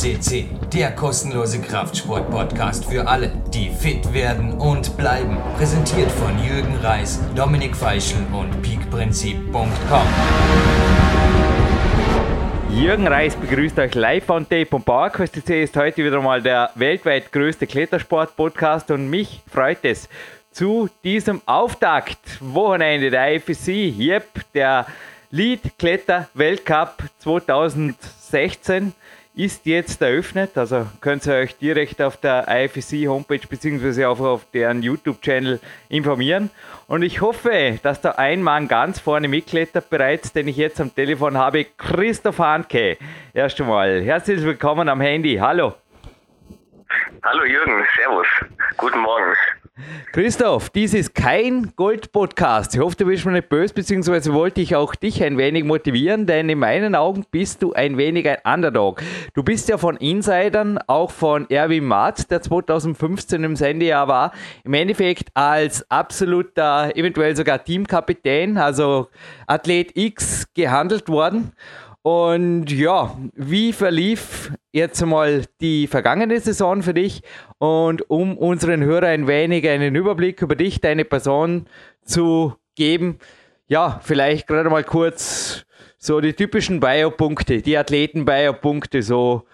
CC, der kostenlose Kraftsport-Podcast für alle, die fit werden und bleiben. Präsentiert von Jürgen Reis, Dominik Feischl und peakprinzip.com. Jürgen Reis begrüßt euch live von Tape und PowerQuest CC ist heute wieder mal der weltweit größte Klettersport-Podcast und mich freut es, zu diesem Auftakt-Wochenende der IFSC, yep, der Lead Kletter Weltcup 2016 ist jetzt eröffnet. Also könnt ihr euch direkt auf der IFSC Homepage bzw. Auf, auf deren YouTube-Channel informieren. Und ich hoffe, dass da ein Mann ganz vorne mitklettert bereits, den ich jetzt am Telefon habe, Christoph Hanke. Erst einmal herzlich willkommen am Handy. Hallo. Hallo Jürgen, Servus. Guten Morgen. Christoph, dies ist kein Gold-Podcast. Ich hoffe, du bist mir nicht böse, beziehungsweise wollte ich auch dich ein wenig motivieren, denn in meinen Augen bist du ein wenig ein Underdog. Du bist ja von Insidern, auch von Erwin Marz, der 2015 im Sendejahr war, im Endeffekt als absoluter, eventuell sogar Teamkapitän, also Athlet X gehandelt worden. Und ja, wie verlief jetzt mal die vergangene Saison für dich? Und um unseren Hörern ein wenig einen Überblick über dich, deine Person zu geben, ja, vielleicht gerade mal kurz so die typischen Bio-Punkte, die Athleten-Bio-Punkte, so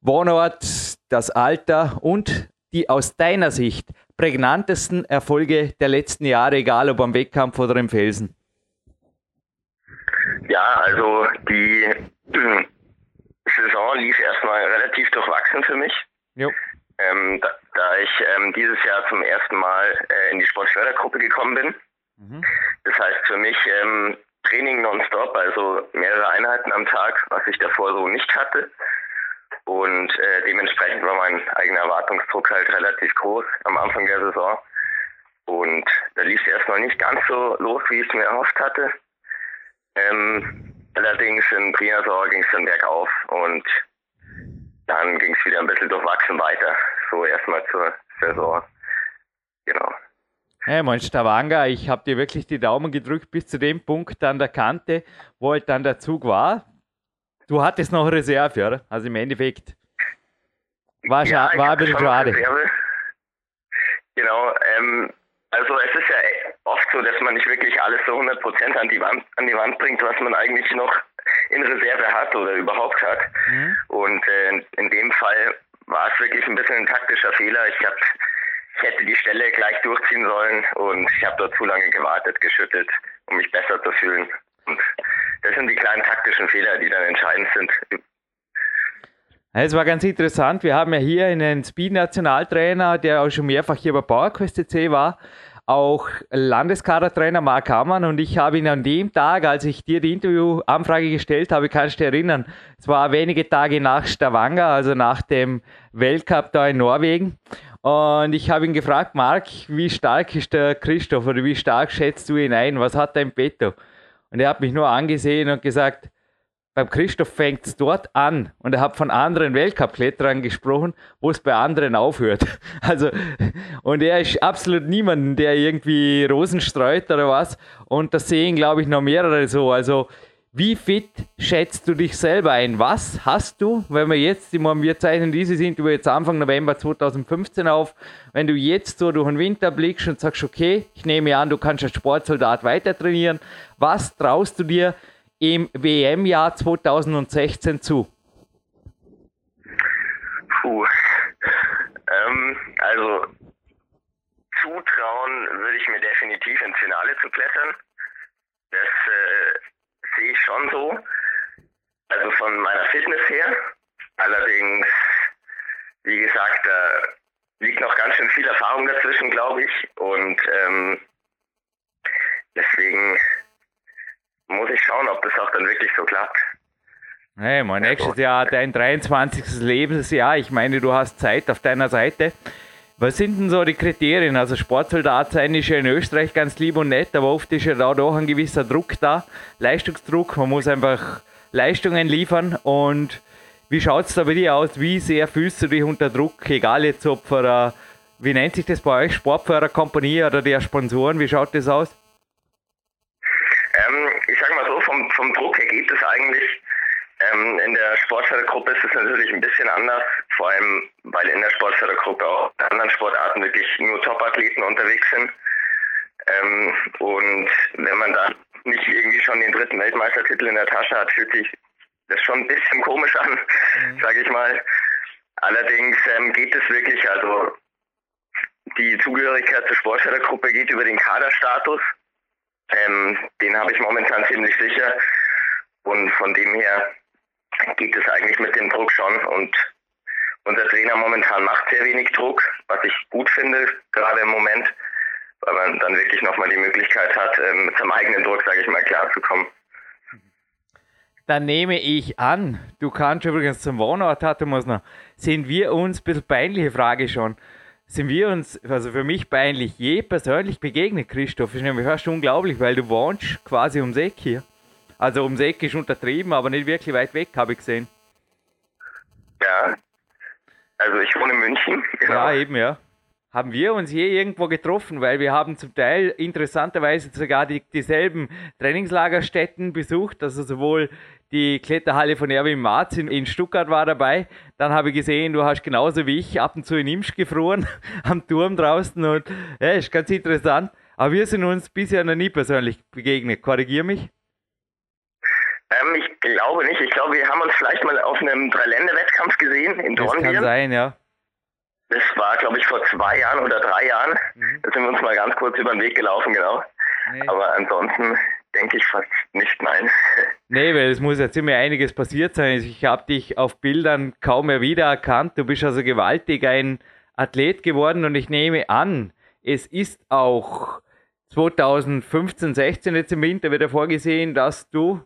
Wohnort, das Alter und die aus deiner Sicht prägnantesten Erfolge der letzten Jahre, egal ob am Wettkampf oder im Felsen. Ja, also die äh, Saison lief erstmal relativ durchwachsen für mich. Ähm, da, da, ich ähm, dieses Jahr zum ersten Mal äh, in die Sportfördergruppe gekommen bin. Mhm. Das heißt für mich ähm, Training nonstop, also mehrere Einheiten am Tag, was ich davor so nicht hatte. Und äh, dementsprechend war mein eigener Erwartungsdruck halt relativ groß am Anfang der Saison. Und da lief es erstmal nicht ganz so los, wie ich es mir erhofft hatte. Triasor ging es dann bergauf und dann ging es wieder ein bisschen durchwachsen weiter. So erstmal zur Saison. Genau. Hey, mein Stavanger, ich habe dir wirklich die Daumen gedrückt bis zu dem Punkt an der Kante, wo halt dann der Zug war. Du hattest noch Reserve, oder? Also im Endeffekt war, ja, war ein bisschen schade. Genau, ähm, also es ist ja oft so, dass man nicht wirklich alles so 100% an die Wand, an die Wand bringt, was man eigentlich noch in Reserve hat oder überhaupt hat. Mhm. Und äh, in dem Fall war es wirklich ein bisschen ein taktischer Fehler. Ich habe ich hätte die Stelle gleich durchziehen sollen und ich habe dort zu lange gewartet, geschüttelt, um mich besser zu fühlen. Und das sind die kleinen taktischen Fehler, die dann entscheidend sind. Es war ganz interessant. Wir haben ja hier einen Speed-Nationaltrainer, der auch schon mehrfach hier bei PowerQuest CC war, auch Landeskadertrainer Mark Hammann und ich habe ihn an dem Tag, als ich dir die Interviewanfrage gestellt habe, kannst du dich erinnern, es war wenige Tage nach Stavanger, also nach dem Weltcup da in Norwegen. Und ich habe ihn gefragt, Mark, wie stark ist der Christoph oder wie stark schätzt du ihn ein? Was hat er im Petto? Und er hat mich nur angesehen und gesagt, beim Christoph fängt es dort an und er hat von anderen Weltcup-Kletterern gesprochen, wo es bei anderen aufhört. Also, und er ist absolut niemand, der irgendwie Rosen streut oder was. Und das sehen, glaube ich, noch mehrere so. Also, wie fit schätzt du dich selber ein? Was hast du, wenn wir jetzt, ich meine, wir zeichnen dieses Interview jetzt Anfang November 2015 auf, wenn du jetzt so durch den Winter blickst und sagst, okay, ich nehme an, du kannst als Sportsoldat weiter trainieren, was traust du dir im WM-Jahr 2016 zu? Puh. Ähm, also zutrauen würde ich mir definitiv ins Finale zu klettern. Das äh, sehe ich schon so. Also von meiner Fitness her. Allerdings, wie gesagt, da liegt noch ganz schön viel Erfahrung dazwischen, glaube ich. Und ähm, deswegen muss ich schauen, ob das auch dann wirklich so klappt. Hey, mein nächstes Jahr, dein 23. Lebensjahr. Ich meine, du hast Zeit auf deiner Seite. Was sind denn so die Kriterien? Also Sportsoldat sein ist ja in Österreich ganz lieb und nett, aber oft ist ja da doch ein gewisser Druck da, Leistungsdruck. Man muss einfach Leistungen liefern. Und wie schaut es da bei dir aus? Wie sehr fühlst du dich unter Druck? Egal jetzt ob für wie nennt sich das bei euch, Sportförderkompanie oder der Sponsoren, wie schaut das aus? Ähm, ich sage mal so, vom, Druck her geht es eigentlich. Ähm, in der Sportfördergruppe ist es natürlich ein bisschen anders, vor allem weil in der Sportfördergruppe auch in anderen Sportarten wirklich nur Topathleten unterwegs sind. Ähm, und wenn man da nicht irgendwie schon den dritten Weltmeistertitel in der Tasche hat, fühlt sich das schon ein bisschen komisch an, mhm. sage ich mal. Allerdings ähm, geht es wirklich, also die Zugehörigkeit zur Sportfördergruppe geht über den Kaderstatus. Ähm, den habe ich momentan ziemlich sicher. Und von dem her geht es eigentlich mit dem Druck schon. Und unser Trainer momentan macht sehr wenig Druck, was ich gut finde, gerade im Moment, weil man dann wirklich nochmal die Möglichkeit hat, ähm, mit seinem eigenen Druck, sage ich mal, klarzukommen. Dann nehme ich an, du kannst übrigens zum Wohnort, hatte muss noch, sind wir uns, ein bisschen peinliche Frage schon, sind wir uns, also für mich peinlich, je persönlich begegnet, Christoph? Ist nämlich fast unglaublich, weil du wohnst quasi ums Eck hier. Also ums Eck ist untertrieben, aber nicht wirklich weit weg, habe ich gesehen. Ja. Also ich wohne in München. Genau. Ja, eben, ja. Haben wir uns je irgendwo getroffen, weil wir haben zum Teil interessanterweise sogar die, dieselben Trainingslagerstätten besucht, also sowohl die Kletterhalle von Erwin Marz in, in, Stuttgart war dabei. Dann habe ich gesehen, du hast genauso wie ich ab und zu in Imsch gefroren, am Turm draußen und ja, ist ganz interessant. Aber wir sind uns bisher noch nie persönlich begegnet. Korrigier mich. Ähm, ich glaube nicht. Ich glaube, wir haben uns vielleicht mal auf einem Dreilände-Wettkampf gesehen in Dornbirn. Das kann sein, ja. Das war, glaube ich, vor zwei Jahren oder drei Jahren. Mhm. Da sind wir uns mal ganz kurz über den Weg gelaufen, genau. Nee. Aber ansonsten denke ich fast nicht, nein. Nee, weil es muss ja ziemlich einiges passiert sein. Ich habe dich auf Bildern kaum mehr wiedererkannt. Du bist also gewaltig ein Athlet geworden und ich nehme an, es ist auch 2015, 16 jetzt im Winter wieder vorgesehen, dass du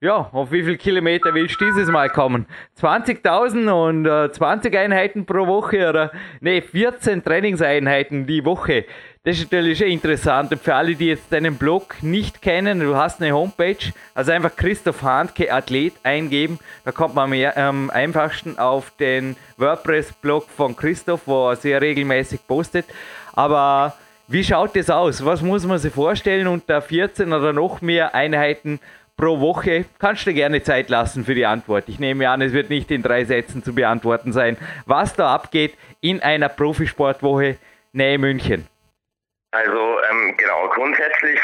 ja, auf wie viele Kilometer willst du dieses Mal kommen? 20.000 und äh, 20 Einheiten pro Woche oder ne, 14 Trainingseinheiten die Woche. Das ist natürlich interessant. Und für alle, die jetzt deinen Blog nicht kennen, du hast eine Homepage, also einfach Christoph Handke Athlet eingeben. Da kommt man am ähm, einfachsten auf den WordPress-Blog von Christoph, wo er sehr regelmäßig postet. Aber wie schaut das aus? Was muss man sich vorstellen unter 14 oder noch mehr Einheiten pro Woche. Kannst du gerne Zeit lassen für die Antwort. Ich nehme an, es wird nicht in drei Sätzen zu beantworten sein, was da abgeht in einer Profisportwoche Nähe München. Also ähm, genau, grundsätzlich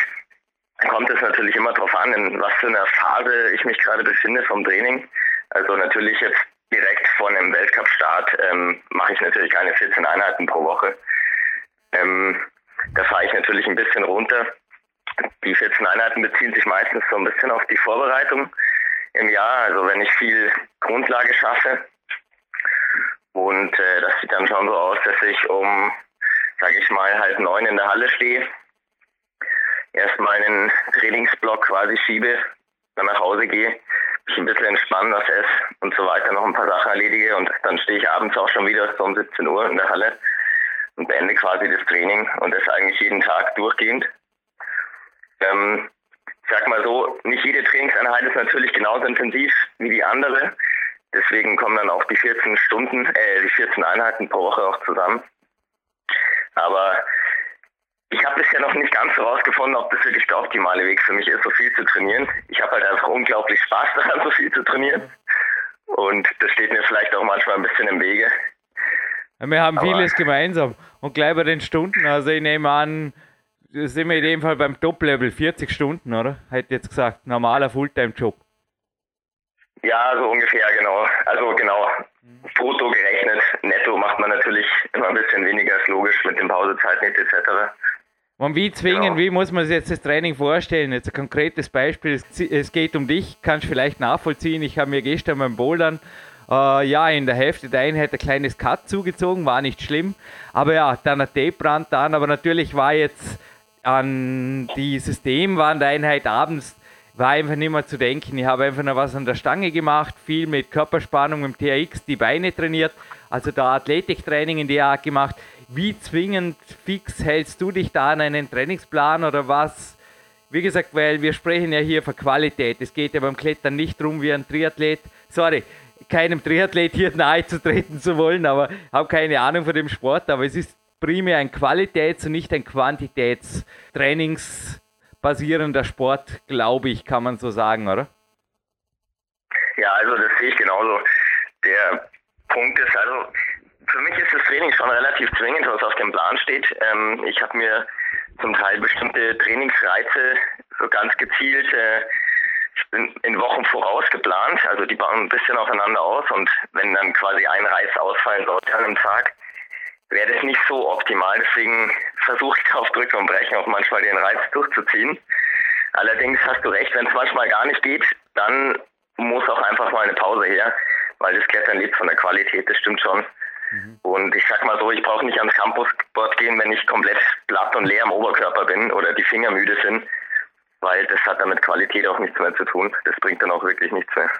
kommt es natürlich immer darauf an, in was für einer Phase ich mich gerade befinde vom Training. Also natürlich jetzt direkt vor einem Weltcup-Start ähm, mache ich natürlich keine 14 Einheiten pro Woche. Ähm, da fahre ich natürlich ein bisschen runter die 14 Einheiten beziehen sich meistens so ein bisschen auf die Vorbereitung im Jahr. Also wenn ich viel Grundlage schaffe. Und äh, das sieht dann schon so aus, dass ich um, sage ich mal, halb neun in der Halle stehe. Erstmal einen Trainingsblock quasi schiebe, dann nach Hause gehe, mich ein bisschen entspannen, was esse und so weiter, noch ein paar Sachen erledige und dann stehe ich abends auch schon wieder so um 17 Uhr in der Halle und beende quasi das Training und das eigentlich jeden Tag durchgehend. Ähm, ich sag mal so, nicht jede Trainingseinheit ist natürlich genauso intensiv wie die andere. Deswegen kommen dann auch die 14 Stunden, äh, die 14 Einheiten pro Woche auch zusammen. Aber ich habe bisher noch nicht ganz herausgefunden, ob das wirklich der optimale Weg für mich ist, so viel zu trainieren. Ich habe halt einfach unglaublich Spaß daran, so viel zu trainieren. Und das steht mir vielleicht auch manchmal ein bisschen im Wege. wir haben Aber vieles gemeinsam. Und gleich bei den Stunden, also ich nehme an, sind wir in dem Fall beim Top-Level 40 Stunden, oder? Hätte jetzt gesagt, normaler Fulltime-Job. Ja, so ungefähr, genau. Also genau, brutto gerechnet, netto macht man natürlich immer ein bisschen weniger, ist logisch, mit den Pausezeiten etc. Und wie zwingen, genau. wie muss man sich jetzt das Training vorstellen? Jetzt ein konkretes Beispiel, es geht um dich, kannst du vielleicht nachvollziehen. Ich habe mir gestern beim Bouldern äh, ja, in der Hälfte der Einheit ein kleines Cut zugezogen, war nicht schlimm. Aber ja, dann ein Tape-Brand an, aber natürlich war jetzt an die Systemwandeinheit abends war einfach nicht mehr zu denken. Ich habe einfach noch was an der Stange gemacht, viel mit Körperspannung im TRX, die Beine trainiert, also da Athletiktraining in der Art gemacht. Wie zwingend fix hältst du dich da an einen Trainingsplan oder was? Wie gesagt, weil wir sprechen ja hier von Qualität. Es geht ja beim Klettern nicht darum, wie ein Triathlet, sorry, keinem Triathlet hier nahe zu treten zu wollen, aber habe keine Ahnung von dem Sport, aber es ist primär ein Qualitäts- und nicht ein Quantitätstrainingsbasierender Sport, glaube ich, kann man so sagen, oder? Ja, also das sehe ich genauso. Der Punkt ist also, für mich ist das Training schon relativ zwingend, was auf dem Plan steht. Ähm, ich habe mir zum Teil bestimmte Trainingsreize so ganz gezielt äh, in, in Wochen voraus geplant. Also die bauen ein bisschen aufeinander aus und wenn dann quasi ein Reiz ausfallen sollte an einem Tag, wäre das nicht so optimal. Deswegen versuche ich auf Drücke und Brechen auch manchmal den Reiz durchzuziehen. Allerdings hast du recht, wenn es manchmal gar nicht geht, dann muss auch einfach mal eine Pause her, weil das Klettern lebt von der Qualität, das stimmt schon. Mhm. Und ich sag mal so, ich brauche nicht ans Campusboard gehen, wenn ich komplett platt und leer am Oberkörper bin oder die Finger müde sind, weil das hat damit Qualität auch nichts mehr zu tun. Das bringt dann auch wirklich nichts mehr.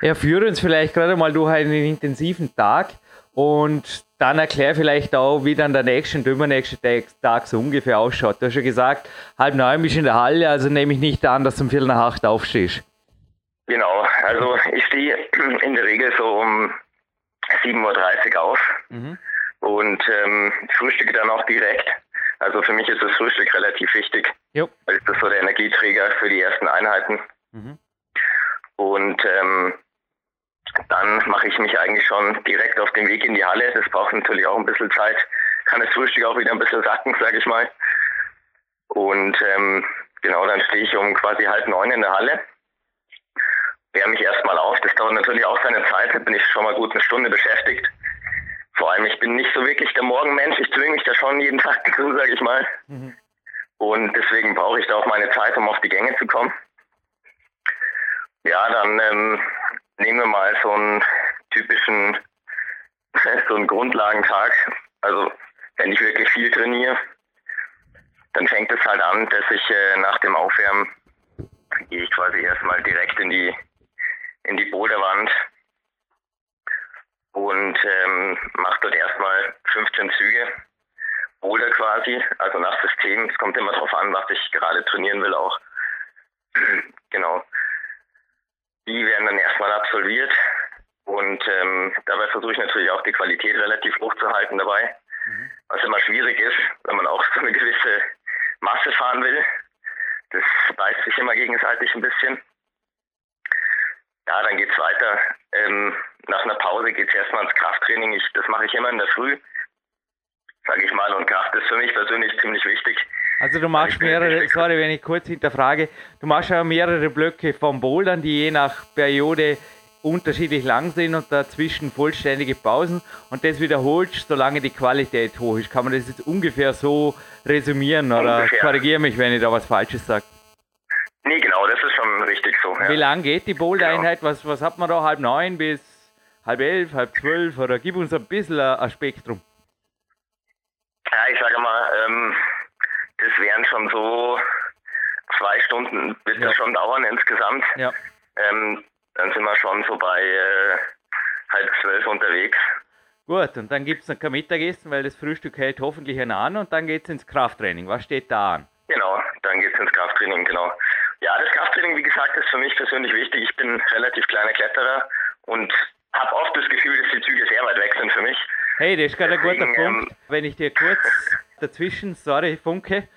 Ja, führe uns vielleicht gerade mal durch einen intensiven Tag und dann erklär vielleicht auch, wie dann der nächste und übernächste Tag so ungefähr ausschaut. Du hast ja gesagt, halb neun bist du in der Halle, also nehme ich nicht an, dass du um Viertel nach acht aufstehst. Genau, also ich stehe in der Regel so um 7.30 Uhr auf mhm. und ähm, frühstücke dann auch direkt. Also für mich ist das Frühstück relativ wichtig, jo. weil das ist so der Energieträger für die ersten Einheiten. Mhm. Und ähm, dann mache ich mich eigentlich schon direkt auf den Weg in die Halle. Das braucht natürlich auch ein bisschen Zeit. Kann das Frühstück auch wieder ein bisschen sacken, sage ich mal. Und ähm, genau, dann stehe ich um quasi halb neun in der Halle. Wärme mich erstmal auf. Das dauert natürlich auch seine Zeit. Da bin ich schon mal gut eine Stunde beschäftigt. Vor allem, ich bin nicht so wirklich der Morgenmensch. Ich zwinge mich da schon jeden Tag dazu, sage ich mal. Mhm. Und deswegen brauche ich da auch meine Zeit, um auf die Gänge zu kommen. Ja, dann ähm, nehmen wir mal so einen typischen, so einen Grundlagentag. Also wenn ich wirklich viel trainiere, dann fängt es halt an, dass ich äh, nach dem Aufwärmen gehe ich quasi erstmal direkt in die in die Boulderwand und ähm, mache dort erstmal 15 Züge Boulder quasi, also nach System. Es kommt immer darauf an, was ich gerade trainieren will auch. genau. Die werden dann erstmal absolviert und ähm, dabei versuche ich natürlich auch die Qualität relativ hoch zu halten dabei, mhm. was immer schwierig ist, wenn man auch so eine gewisse Masse fahren will. Das beißt sich immer gegenseitig ein bisschen. Ja, dann geht's weiter. Ähm, nach einer Pause geht's erstmal ins Krafttraining. Ich, das mache ich immer in der Früh, sage ich mal. Und Kraft ist für mich persönlich ziemlich wichtig. Also du machst mehrere, sorry, wenn ich kurz hinterfrage, du machst ja mehrere Blöcke vom Bouldern, die je nach Periode unterschiedlich lang sind und dazwischen vollständige Pausen und das wiederholst, solange die Qualität hoch ist. Kann man das jetzt ungefähr so resümieren oder korrigiere mich, wenn ich da was Falsches sage? Nee, genau, das ist schon richtig so. Ja. Wie lang geht die Boulder-Einheit? Genau. Was, was hat man da? Halb neun bis halb elf, halb zwölf? Oder gib uns ein bisschen ein Spektrum. Ja, ich sage mal, ähm, das wären schon so zwei Stunden, wird ja. das schon dauern insgesamt. Ja. Ähm, dann sind wir schon so bei äh, halb zwölf unterwegs. Gut, und dann gibt es noch kein Mittagessen, weil das Frühstück hält hoffentlich einer an und dann geht es ins Krafttraining. Was steht da an? Genau, dann geht es ins Krafttraining, genau. Ja, das Krafttraining, wie gesagt, ist für mich persönlich wichtig. Ich bin relativ kleiner Kletterer und habe oft das Gefühl, dass die Züge sehr weit weg sind für mich. Hey, das ist gerade ein guter Punkt. Ähm, Wenn ich dir kurz dazwischen, sorry, Funke,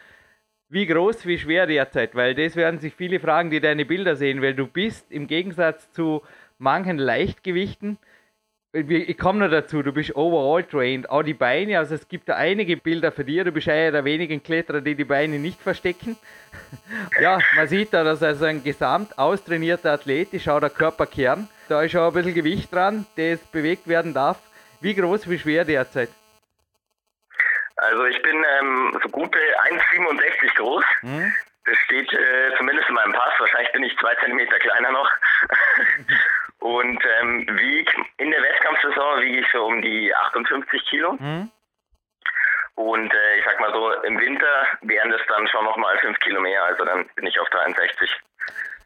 wie groß, wie schwer derzeit? Weil das werden sich viele fragen, die deine Bilder sehen, weil du bist im Gegensatz zu manchen Leichtgewichten, ich komme noch dazu, du bist overall trained, auch die Beine, also es gibt da einige Bilder für dich, du bist einer der wenigen Kletterer, die die Beine nicht verstecken. ja, man sieht da, dass also ein gesamt austrainierter Athlet ist, auch der Körperkern, da ist auch ein bisschen Gewicht dran, das bewegt werden darf. Wie groß, wie schwer derzeit? Also ich bin ähm, so gute 1,67 groß. Hm? Das steht äh, zumindest in meinem Pass. Wahrscheinlich bin ich zwei Zentimeter kleiner noch. Und ähm, wieg in der Wettkampfsaison wiege ich so um die 58 Kilo. Mhm. Und äh, ich sag mal so, im Winter wären das dann schon nochmal 5 Kilo mehr. Also dann bin ich auf 63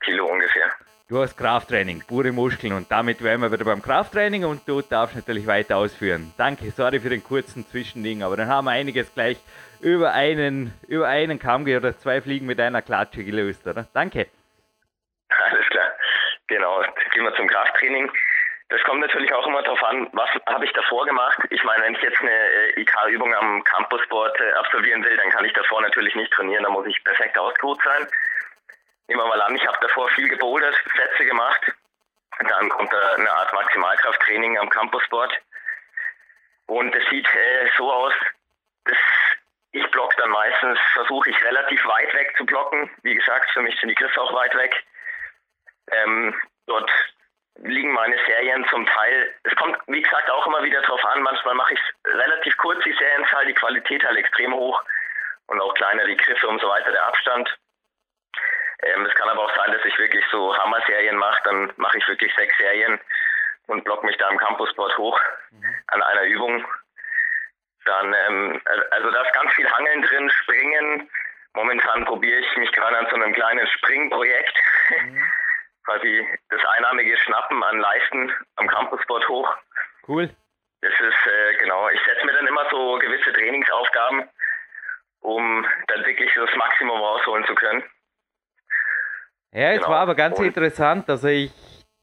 Kilo ungefähr. Du hast Krafttraining, pure Muskeln und damit wären wir wieder beim Krafttraining und du darfst natürlich weiter ausführen. Danke, sorry für den kurzen Zwischending, aber dann haben wir einiges gleich über einen, über einen Kamm oder zwei Fliegen mit einer Klatsche gelöst, oder? Danke. Alles klar. Genau, gehen wir zum Krafttraining. Das kommt natürlich auch immer darauf an, was habe ich davor gemacht. Ich meine, wenn ich jetzt eine äh, IK-Übung am Campusboard äh, absolvieren will, dann kann ich davor natürlich nicht trainieren, da muss ich perfekt ausgeruht sein. Nehmen wir mal an, ich habe davor viel gebouldert, Sätze gemacht Dann kommt da eine Art Maximalkrafttraining am Campussport. Und es sieht äh, so aus, dass ich block dann meistens, versuche ich relativ weit weg zu blocken. Wie gesagt, für mich sind die Griffe auch weit weg. Ähm, dort liegen meine Serien zum Teil, es kommt wie gesagt auch immer wieder drauf an, manchmal mache ich relativ kurz die Serienzahl, die Qualität halt extrem hoch und auch kleiner die Griffe und so weiter, der Abstand. Ähm, es kann aber auch sein, dass ich wirklich so Hammer-Serien mache, dann mache ich wirklich sechs Serien und block mich da im Campusboard hoch mhm. an einer Übung. Dann, ähm, also da ist ganz viel Hangeln drin, Springen. Momentan probiere ich mich gerade an so einem kleinen Springprojekt. Mhm. Quasi das einarmige Schnappen an Leisten am Campusboard hoch. Cool. Das ist, äh, genau, ich setze mir dann immer so gewisse Trainingsaufgaben, um dann wirklich das Maximum rausholen zu können. Ja, es genau. war aber ganz Und interessant. Also ich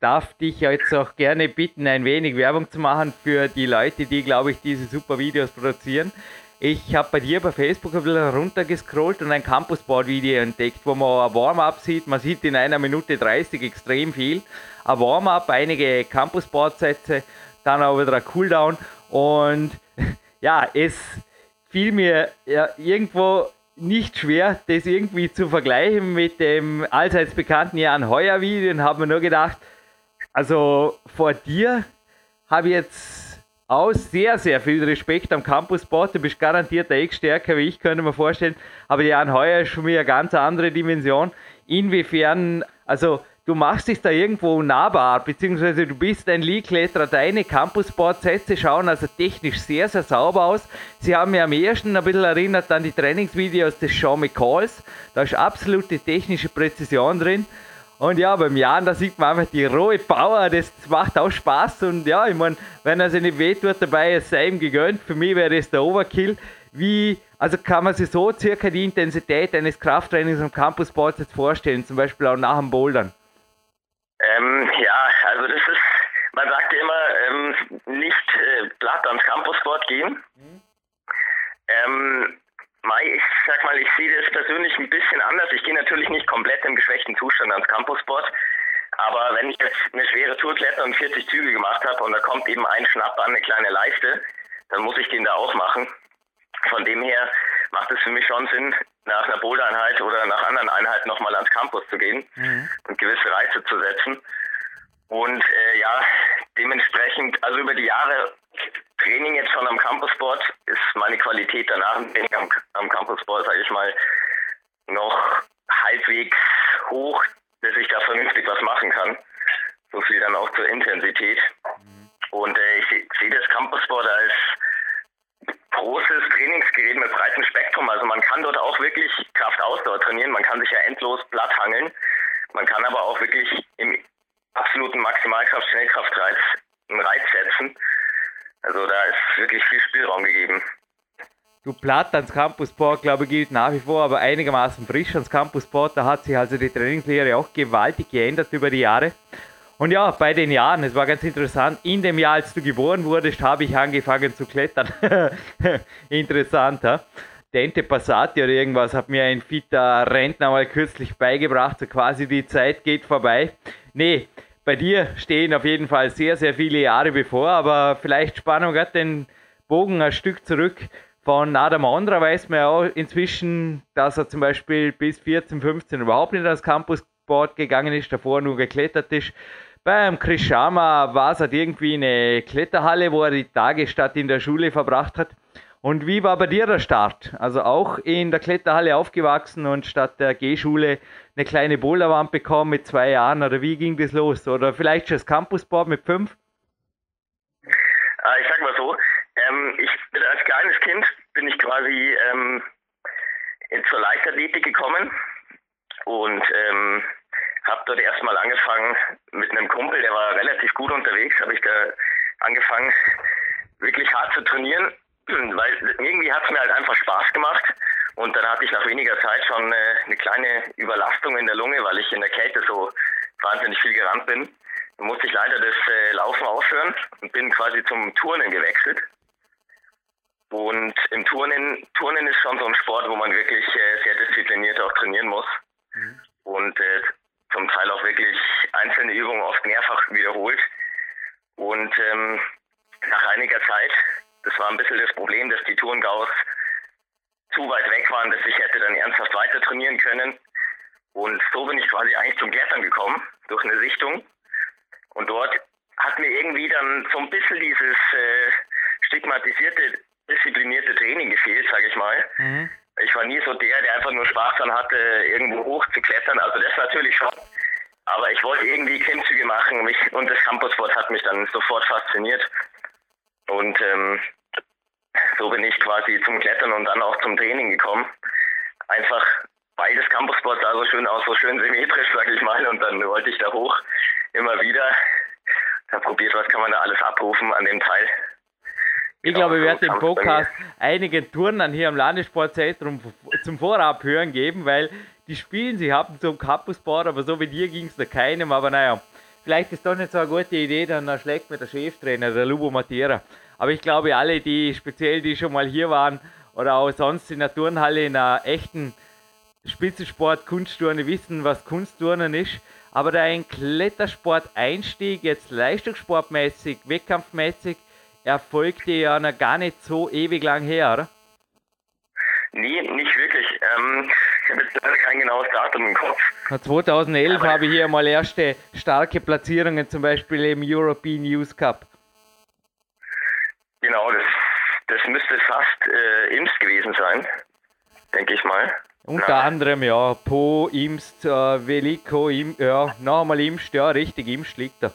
darf dich jetzt auch gerne bitten, ein wenig Werbung zu machen für die Leute, die, glaube ich, diese super Videos produzieren. Ich habe bei dir bei Facebook ein bisschen runtergescrollt und ein Campusboard-Video entdeckt, wo man ein Warm-up sieht. Man sieht in einer Minute 30 extrem viel. Ein Warm-up, einige Campusboard-Sätze, dann auch wieder ein Cooldown. Und ja, es fiel mir ja, irgendwo nicht schwer, das irgendwie zu vergleichen mit dem allseits bekannten Jan Heuer Video und habe mir nur gedacht, also vor dir habe ich jetzt auch sehr, sehr viel Respekt am Campus-Sport. Du bist garantiert der Ex-Stärker wie ich, könnte man vorstellen. Aber Jan Heuer ist für mich eine ganz andere Dimension. Inwiefern, also du machst dich da irgendwo nahbar, beziehungsweise du bist ein League-Kletterer. Deine Campus-Sport-Sätze schauen also technisch sehr, sehr sauber aus. Sie haben mir am ersten ein bisschen erinnert an die Trainingsvideos des Sean McCalls. Da ist absolute technische Präzision drin. Und ja, beim Jan, da sieht man einfach die rohe Power, das macht auch Spaß. Und ja, ich meine, wenn er sich nicht wehtut dabei, ist es ihm gegönnt. Für mich wäre das der Overkill. Wie, also kann man sich so circa die Intensität eines Krafttrainings am Campusboard jetzt vorstellen, zum Beispiel auch nach dem Bouldern? Ähm, ja, also das ist, man sagt ja immer, ähm, nicht äh, platt ans Campusboard gehen. Mhm. Ähm, ich sag mal, ich sehe das persönlich ein bisschen anders. Ich gehe natürlich nicht komplett im geschwächten Zustand ans Campusboard. Aber wenn ich jetzt eine schwere Tour kletter und 40 Züge gemacht habe und da kommt eben ein Schnapp an eine kleine Leiste, dann muss ich den da ausmachen. Von dem her macht es für mich schon Sinn, nach einer Bouldereinheit oder nach anderen Einheiten nochmal ans Campus zu gehen mhm. und gewisse Reize zu setzen. Und äh, ja, dementsprechend, also über die Jahre Training jetzt schon am Campusboard ist meine Qualität danach im Training am, am Campusboard, sage ich mal, noch halbwegs hoch, dass ich da vernünftig was machen kann. So viel dann auch zur Intensität. Mhm. Und äh, ich sehe das Campusboard als großes Trainingsgerät mit breitem Spektrum. Also man kann dort auch wirklich Kraft-Ausdauer trainieren. Man kann sich ja endlos platt hangeln. Man kann aber auch wirklich im absoluten Maximalkraft-Schnellkraftreiz einen Reiz setzen. Also da ist wirklich viel Spielraum gegeben. Du platt ans Campusport, glaube ich, gilt nach wie vor, aber einigermaßen frisch ans Campusport. Da hat sich also die Trainingslehre auch gewaltig geändert über die Jahre. Und ja, bei den Jahren, es war ganz interessant, in dem Jahr, als du geboren wurdest, habe ich angefangen zu klettern. interessant, ha? Dente Passati oder irgendwas hat mir ein fitter Rentner mal kürzlich beigebracht, so quasi die Zeit geht vorbei. Nee, bei dir stehen auf jeden Fall sehr, sehr viele Jahre bevor, aber vielleicht Spannung hat den Bogen ein Stück zurück. Von Adam Ondra weiß man ja auch inzwischen, dass er zum Beispiel bis 14, 15 überhaupt nicht ans Campusboard gegangen ist, davor nur geklettert ist. Beim Chris Sharma war es halt irgendwie eine Kletterhalle, wo er die Tage statt in der Schule verbracht hat. Und wie war bei dir der Start? Also auch in der Kletterhalle aufgewachsen und statt der G-Schule eine kleine Boulderwand bekommen mit zwei Jahren oder wie ging das los? Oder vielleicht schon das Campusboard mit fünf? Ah, ich sag mal so, ähm, ich bin als kleines Kind bin ich quasi ähm, zur Leichtathletik gekommen und ähm, habe dort erstmal angefangen mit einem Kumpel, der war relativ gut unterwegs, habe ich da angefangen wirklich hart zu trainieren weil irgendwie hat es mir halt einfach Spaß gemacht. Und dann hatte ich nach weniger Zeit schon äh, eine kleine Überlastung in der Lunge, weil ich in der Kälte so wahnsinnig viel gerannt bin. Dann musste ich leider das äh, Laufen aufhören und bin quasi zum Turnen gewechselt. Und im Turnen, Turnen ist schon so ein Sport, wo man wirklich äh, sehr diszipliniert auch trainieren muss. Mhm. Und äh, zum Teil auch wirklich einzelne Übung oft mehrfach wiederholt. Und ähm, nach einiger Zeit, das war ein bisschen das Problem, dass die Tourengaus zu weit weg waren, dass ich hätte dann ernsthaft weiter trainieren können. Und so bin ich quasi eigentlich zum Klettern gekommen, durch eine Sichtung. Und dort hat mir irgendwie dann so ein bisschen dieses äh, stigmatisierte, disziplinierte Training gefehlt, sage ich mal. Mhm. Ich war nie so der, der einfach nur Spaß daran hatte, irgendwo hoch zu klettern. Also das natürlich schon. Aber ich wollte irgendwie Klimmzüge machen mich, und das Campussport hat mich dann sofort fasziniert. Und ähm, so bin ich quasi zum Klettern und dann auch zum Training gekommen. Einfach weil das Campussport sah so schön aus, so schön symmetrisch, sag ich mal. Und dann wollte ich da hoch immer wieder. Da probiert, was kann man da alles abrufen an dem Teil. Ich glaube, wir werden im Podcast einigen Turnern hier am Landessportzentrum zum Vorabhören geben, weil die spielen, sie haben so ein Campussport, aber so wie dir ging es da keinem. Aber naja, vielleicht ist doch nicht so eine gute Idee, dann schlägt mir der Cheftrainer, der Lubo Matera. Aber ich glaube, alle, die speziell, die schon mal hier waren oder auch sonst in der Turnhalle in einer echten Spitzensport, Kunstturne wissen, was Kunstturnen ist. Aber dein Klettersport-Einstieg, jetzt leistungssportmäßig, wettkampfmäßig, erfolgte ja noch gar nicht so ewig lang her, oder? Nee, nicht wirklich. Ähm, ich habe jetzt leider kein genaues Datum im Kopf. 2011 Aber habe ich hier mal erste starke Platzierungen, zum Beispiel im European Youth Cup. Genau, das, das müsste fast äh, Imst gewesen sein, denke ich mal. Unter Nein. anderem, ja, Po, Imst, äh, Veliko, Im, ja, noch einmal Imst, ja, richtig, Imst liegt da.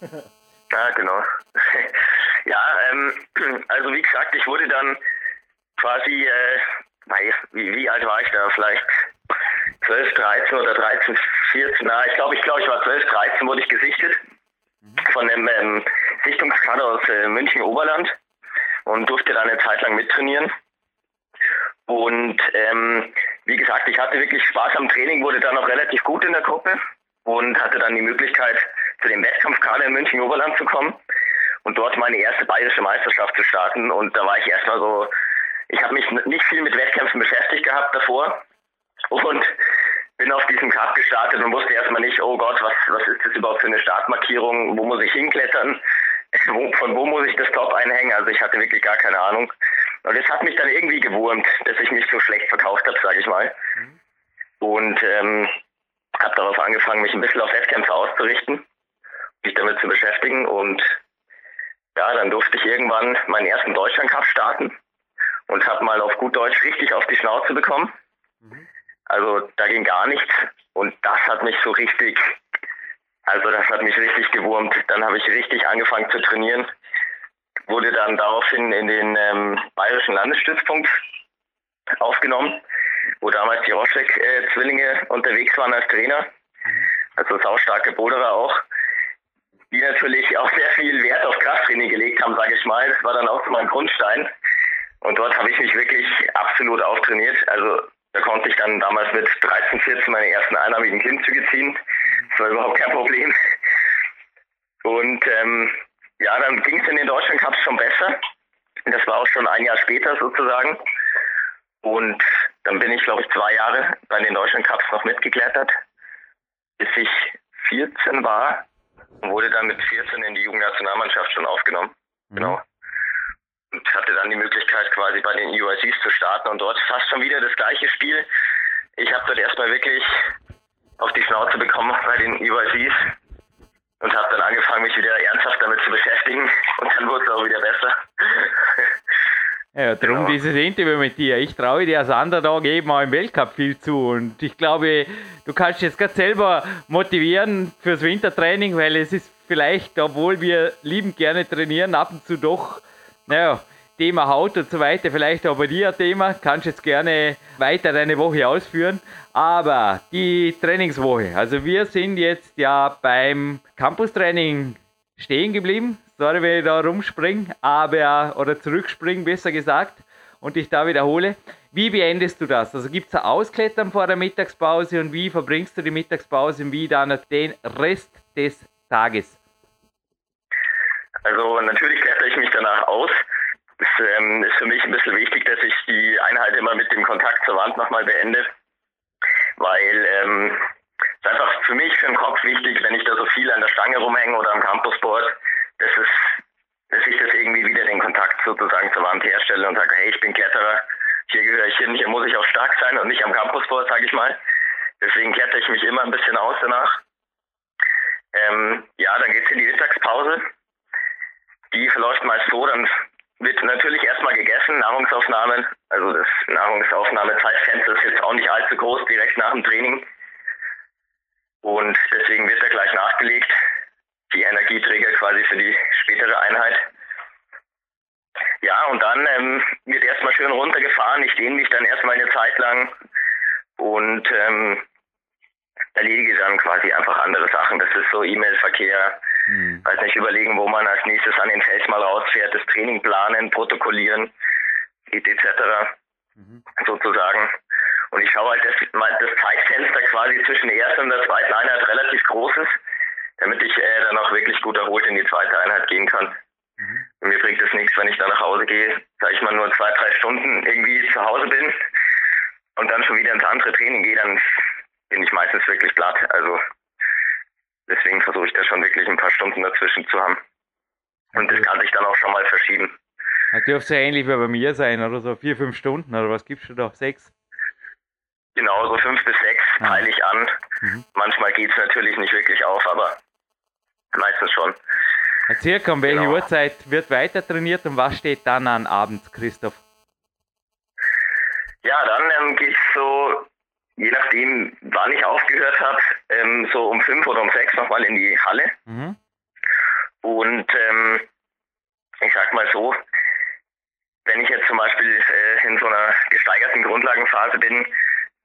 ja, genau. Ja, ähm, also wie gesagt, ich wurde dann quasi, äh, wie, wie alt war ich da? Vielleicht 12, 13 oder 13, 14, na, ich glaube, ich glaube, ich war 12, 13, wurde ich gesichtet mhm. von einem ähm, Sichtungskader aus äh, München Oberland und durfte da eine Zeit lang mittrainieren. Und ähm, wie gesagt, ich hatte wirklich Spaß am Training, wurde dann auch relativ gut in der Gruppe und hatte dann die Möglichkeit, zu dem Wettkampfkader in München Oberland zu kommen und dort meine erste bayerische Meisterschaft zu starten. Und da war ich erstmal so, ich habe mich nicht viel mit Wettkämpfen beschäftigt gehabt davor und bin auf diesem Cup gestartet und wusste erstmal nicht, oh Gott, was, was ist das überhaupt für eine Startmarkierung, wo muss ich hinklettern, von wo muss ich das Top einhängen, also ich hatte wirklich gar keine Ahnung. Und es hat mich dann irgendwie gewurmt, dass ich mich so schlecht verkauft habe, sage ich mal. Und ähm, habe darauf angefangen, mich ein bisschen auf Wettkämpfe auszurichten, mich damit zu beschäftigen. Und ja, dann durfte ich irgendwann meinen ersten Deutschland Cup starten und habe mal auf gut Deutsch richtig auf die Schnauze bekommen. Mhm. Also da ging gar nichts. Und das hat mich so richtig, also das hat mich richtig gewurmt. Dann habe ich richtig angefangen zu trainieren wurde dann daraufhin in den ähm, Bayerischen Landesstützpunkt aufgenommen, wo damals die Roschek-Zwillinge unterwegs waren als Trainer. Also saustarke Boderer auch, die natürlich auch sehr viel Wert auf Krafttraining gelegt haben, sage ich mal. Das war dann auch so mein Grundstein. Und dort habe ich mich wirklich absolut auftrainiert. Also da konnte ich dann damals mit 13, 14 meine ersten einarmigen Klimmzüge ziehen. Das war überhaupt kein Problem. Und ähm, ja, dann ging es in den Deutschland Cups schon besser. Das war auch schon ein Jahr später sozusagen. Und dann bin ich, glaube ich, zwei Jahre bei den Deutschland Cups noch mitgeklettert, bis ich 14 war wurde dann mit 14 in die Jugendnationalmannschaft schon aufgenommen. Mhm. Genau. Und hatte dann die Möglichkeit, quasi bei den UICs zu starten und dort fast schon wieder das gleiche Spiel. Ich habe dort erstmal wirklich auf die Schnauze bekommen bei den UICs und habe dann angefangen, mich wieder ernsthaft damit zu beschäftigen und dann wurde es auch wieder besser. Ja, darum genau. dieses Interview mit dir. Ich traue dir als Underdog eben auch im Weltcup viel zu und ich glaube, du kannst jetzt gerade selber motivieren fürs Wintertraining, weil es ist vielleicht, obwohl wir lieben gerne trainieren, ab und zu doch, naja, Thema Haut und so weiter, vielleicht auch bei dir ein Thema, kannst jetzt gerne weiter deine Woche ausführen. Aber die Trainingswoche, also wir sind jetzt ja beim Campus-Training stehen geblieben. Sorry, wenn ich da rumspringe, aber, oder zurückspringe, besser gesagt, und ich da wiederhole. Wie beendest du das? Also gibt es ein Ausklettern vor der Mittagspause und wie verbringst du die Mittagspause und wie dann den Rest des Tages? Also natürlich klettere ich mich danach aus es ähm, ist für mich ein bisschen wichtig, dass ich die Einheit immer mit dem Kontakt zur Wand nochmal beende, weil ähm, es einfach für mich, für den Kopf wichtig, wenn ich da so viel an der Stange rumhänge oder am Campusboard, dass, es, dass ich das irgendwie wieder den Kontakt sozusagen zur Wand herstelle und sage, hey, ich bin Kletterer, hier gehöre ich hin, hier muss ich auch stark sein und nicht am Campusboard, sage ich mal. Deswegen klettere ich mich immer ein bisschen aus danach. Ähm, ja, dann geht's in die Mittagspause. Die verläuft meist so, dann wird natürlich erstmal gegessen, Nahrungsaufnahmen. Also das Nahrungsaufnahmezeitfenster ist jetzt auch nicht allzu groß, direkt nach dem Training. Und deswegen wird er gleich nachgelegt. Die Energieträger quasi für die spätere Einheit. Ja, und dann ähm, wird erstmal schön runtergefahren. Ich dehne mich dann erstmal eine Zeit lang und ähm, erledige dann quasi einfach andere Sachen. Das ist so E-Mail-Verkehr, mhm. weiß nicht, überlegen, wo man als nächstes an den Fels mal rausfährt, das Training planen, protokollieren, etc. Mhm. sozusagen. Und ich schaue halt, dass das Zeitfenster quasi zwischen der ersten und der zweiten Einheit relativ groß ist, damit ich äh, dann auch wirklich gut erholt in die zweite Einheit gehen kann. Mhm. Mir bringt es nichts, wenn ich dann nach Hause gehe, sag ich mal nur zwei, drei Stunden irgendwie zu Hause bin und dann schon wieder ins andere Training gehe, dann bin ich meistens wirklich platt. Also deswegen versuche ich da schon wirklich ein paar Stunden dazwischen zu haben. Und das kann sich dann auch schon mal verschieben. Das dürfte ja ähnlich wie bei mir sein, oder so vier, fünf Stunden, oder was gibst du da? Sechs? Genau, so fünf bis sechs ah. teile ich an. Mhm. Manchmal geht es natürlich nicht wirklich auf, aber meistens schon. Circa um welche genau. Uhrzeit wird weiter trainiert und was steht dann an abends, Christoph? Ja, dann ähm, gehe ich so je nachdem, wann ich aufgehört habe, ähm, so um fünf oder um sechs nochmal in die Halle. Mhm. Und ähm, ich sag mal so, wenn ich jetzt zum Beispiel äh, in so einer gesteigerten Grundlagenphase bin,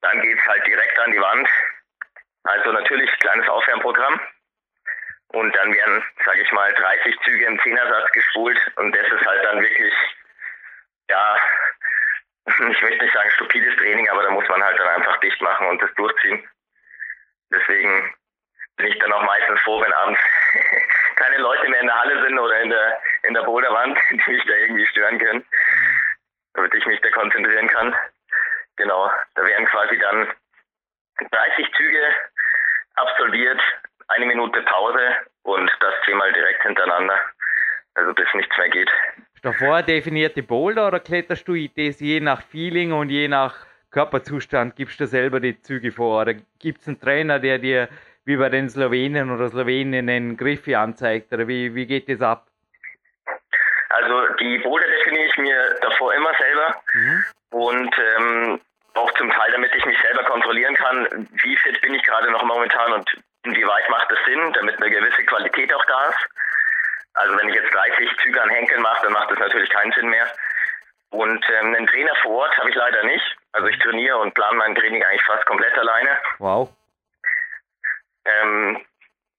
dann geht's halt direkt an die Wand. Also natürlich kleines Aufwärmprogramm. Und dann werden, sage ich mal, 30 Züge im Zehnersatz gespult und das ist halt dann wirklich, ja, ich möchte nicht sagen stupides Training, aber da muss man halt dann einfach dicht machen und das durchziehen. Deswegen bin ich dann auch meistens froh, wenn abends keine Leute mehr in der Halle sind oder in der, in der Boulderwand, die mich da irgendwie stören können, damit ich mich da konzentrieren kann. Genau, da werden quasi dann 30 Züge absolviert, eine Minute Pause und das zehnmal direkt hintereinander. Also bis nichts mehr geht. Davor definierte Boulder oder kletterst du das je nach Feeling und je nach Körperzustand, gibst du selber die Züge vor? Oder gibt es einen Trainer, der dir wie bei den Slowenen oder Sloweninnen Griffe anzeigt? Oder wie, wie geht das ab? Also die Boulder definiere ich mir davor immer selber mhm. und ähm, auch zum Teil, damit ich mich selber kontrollieren kann, wie fit bin ich gerade noch momentan und inwieweit macht es Sinn, damit eine gewisse Qualität auch da ist. Also wenn ich jetzt 30 Züge an Henkeln mache, dann macht das natürlich keinen Sinn mehr. Und ähm, einen Trainer vor Ort habe ich leider nicht. Also ich trainiere und plane mein Training eigentlich fast komplett alleine. Wow. Ähm,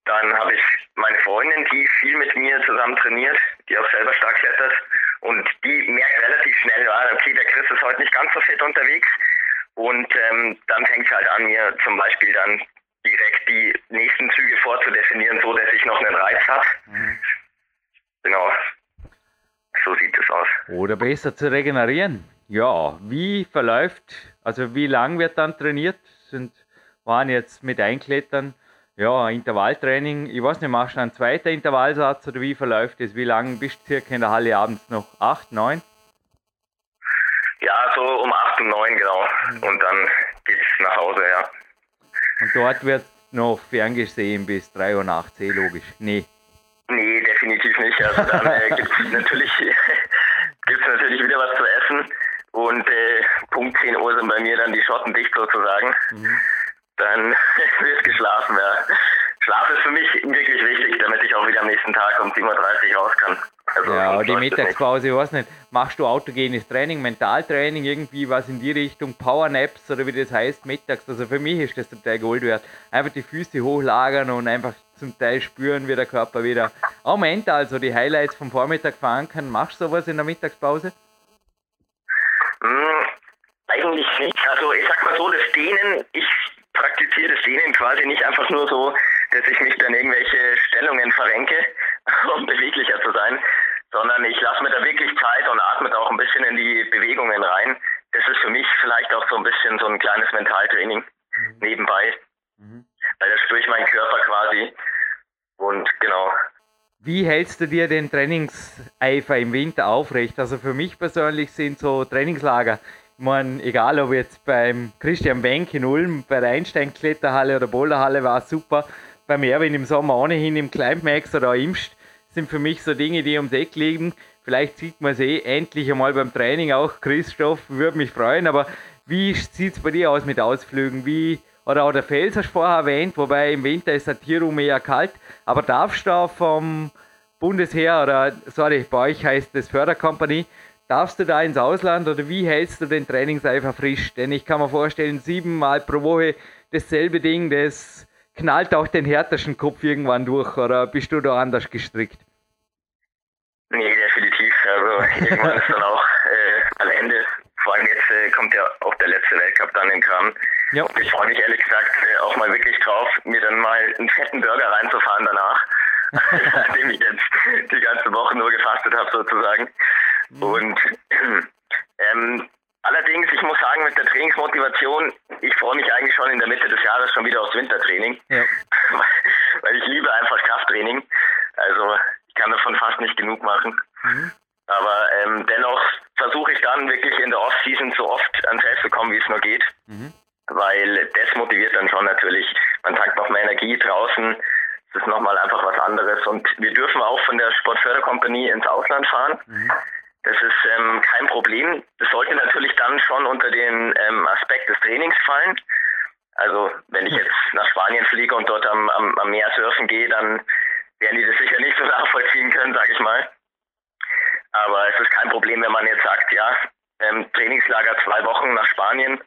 dann habe ich meine Freundin, die viel mit mir zusammen trainiert, die auch selber stark klettert. Und die merkt relativ schnell, ja, okay, der Chris ist heute nicht ganz so fit unterwegs. Und ähm, dann fängt es halt an, mir zum Beispiel dann direkt die nächsten Züge vorzudefinieren, so dass ich noch einen Reiz habe. Mhm. Genau. So sieht es aus. Oder besser zu regenerieren. Ja, wie verläuft, also wie lang wird dann trainiert? Sind, waren jetzt mit Einklettern, ja, Intervalltraining, ich weiß nicht, machst du einen zweiten Intervallsatz oder wie verläuft es? Wie lange bist du circa in der Halle abends noch? Acht, neun? Ja, so um acht und neun, genau. Und dann geht's nach Hause, ja. Und dort wird noch ferngesehen bis drei Uhr nachts, eh logisch. Nee. Nee, definitiv nicht. Also dann äh, gibt es natürlich, gibt's natürlich wieder was zu essen. Und äh, Punkt 10 Uhr sind bei mir dann die Schotten dicht sozusagen. Mhm. Dann wird geschlafen, ja. Schlaf ist für mich wirklich wichtig, damit ich auch wieder am nächsten Tag um 7.30 Uhr raus kann. Also ja, die Mittagspause, ich weiß nicht, machst du autogenes Training, Mentaltraining, irgendwie was in die Richtung, Powernaps oder wie das heißt, mittags. Also für mich ist das total Gold wert. Einfach die Füße hochlagern und einfach zum Teil spüren, wie der Körper wieder auch mental, also die Highlights vom Vormittag fahren kann. Machst du sowas in der Mittagspause? Hm, eigentlich nicht. Also ich sag mal so, das Dehnen, ich praktiziere das Dehnen quasi nicht einfach nur so, dass ich mich dann irgendwelche Stellungen verrenke, um beweglicher zu sein, sondern ich lasse mir da wirklich Zeit und atme da auch ein bisschen in die Bewegungen rein. Das ist für mich vielleicht auch so ein bisschen so ein kleines Mentaltraining mhm. nebenbei. Mhm. weil das ich meinen Körper quasi. Und genau. Wie hältst du dir den Trainingseifer im Winter aufrecht? Also für mich persönlich sind so Trainingslager, ich meine, egal ob jetzt beim Christian Wenk in Ulm, bei der Einstein-Kletterhalle oder Boulderhalle war es super, beim Erwin im Sommer ohnehin im Climbmax oder Imst, sind für mich so Dinge, die ums Eck liegen. Vielleicht sieht man es eh endlich einmal beim Training auch. Christoph würde mich freuen, aber wie sieht es bei dir aus mit Ausflügen? Wie, oder auch der Fels hast du vorher erwähnt, wobei im Winter ist der Tierraum eher kalt, aber darfst du vom Bundesheer oder, sorry, bei euch heißt es Förderkompanie, darfst du da ins Ausland oder wie hältst du den Trainingseifer frisch? Denn ich kann mir vorstellen, siebenmal pro Woche dasselbe Ding, das knallt auch den härtesten Kopf irgendwann durch oder bist du da anders gestrickt? Nee, definitiv. Also irgendwann ist dann auch äh, am Ende. Vor allem jetzt äh, kommt ja auch der letzte Weltcup dann in Kram. Ja. Ich freue mich ehrlich gesagt äh, auch mal wirklich drauf, mir dann mal einen fetten Burger reinzufahren danach. Nachdem ich jetzt die ganze Woche nur gefastet habe sozusagen. Mhm. Und ähm, allerdings, ich muss sagen, mit der Trainingsmotivation, ich freue mich eigentlich schon in der Mitte des Jahres schon wieder aufs Wintertraining. Ja. Weil ich liebe einfach Krafttraining. Also ich kann davon fast nicht genug machen. Mhm. Aber ähm, dennoch versuche ich dann wirklich in der Off-Season so oft ans Feld zu kommen, wie es nur geht. Mhm. Weil das motiviert dann schon natürlich. Man tankt noch mehr Energie draußen. Das ist nochmal einfach was anderes. Und wir dürfen auch von der Sportförderkompanie ins Ausland fahren. Mhm. Das ist ähm, kein Problem. Das sollte natürlich dann schon unter den ähm, Aspekt des Trainings fallen. Also wenn ich jetzt nach Spanien fliege und dort am, am, am Meer surfen gehe, dann werden die das sicher nicht so nachvollziehen können, sage ich mal. Aber es ist kein Problem, wenn man jetzt sagt, ja, ähm, Trainingslager zwei Wochen nach Spanien,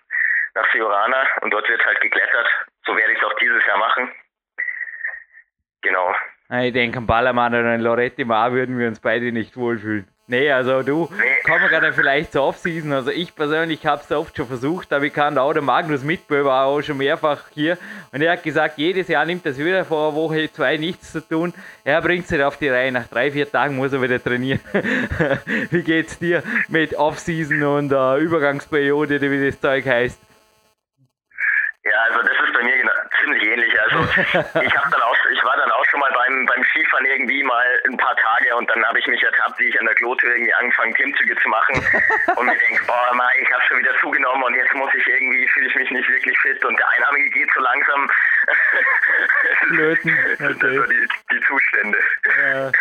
nach Fiorana und dort wird halt geklettert. So werde ich es auch dieses Jahr machen. Genau. Ich denke, am Ballermann oder in Loretti Mar würden wir uns beide nicht wohlfühlen. Nee, also du, nee. kommen wir gerade vielleicht zur Offseason. Also ich persönlich habe es oft schon versucht, aber ich kann auch der Magnus Mitbö war auch schon mehrfach hier und er hat gesagt, jedes Jahr nimmt das wieder vor einer Woche, zwei nichts zu tun. Er bringt es nicht auf die Reihe. Nach drei, vier Tagen muss er wieder trainieren. wie geht's dir mit Offseason und äh, Übergangsperiode, wie das Zeug heißt? Ja, also das ist bei mir ziemlich ähnlich. Also ich habe dann auch, ich war dann auch schon mal beim beim Skifahren irgendwie mal ein paar Tage und dann habe ich mich ertappt, wie ich an der Klotür irgendwie angefangen Klimmzüge zu machen und mir denke, boah, Mai, ich habe schon wieder zugenommen und jetzt muss ich irgendwie fühle ich mich nicht wirklich fit und der Einarmige geht so langsam. Löten. Okay. So die, die Zustände. Ja.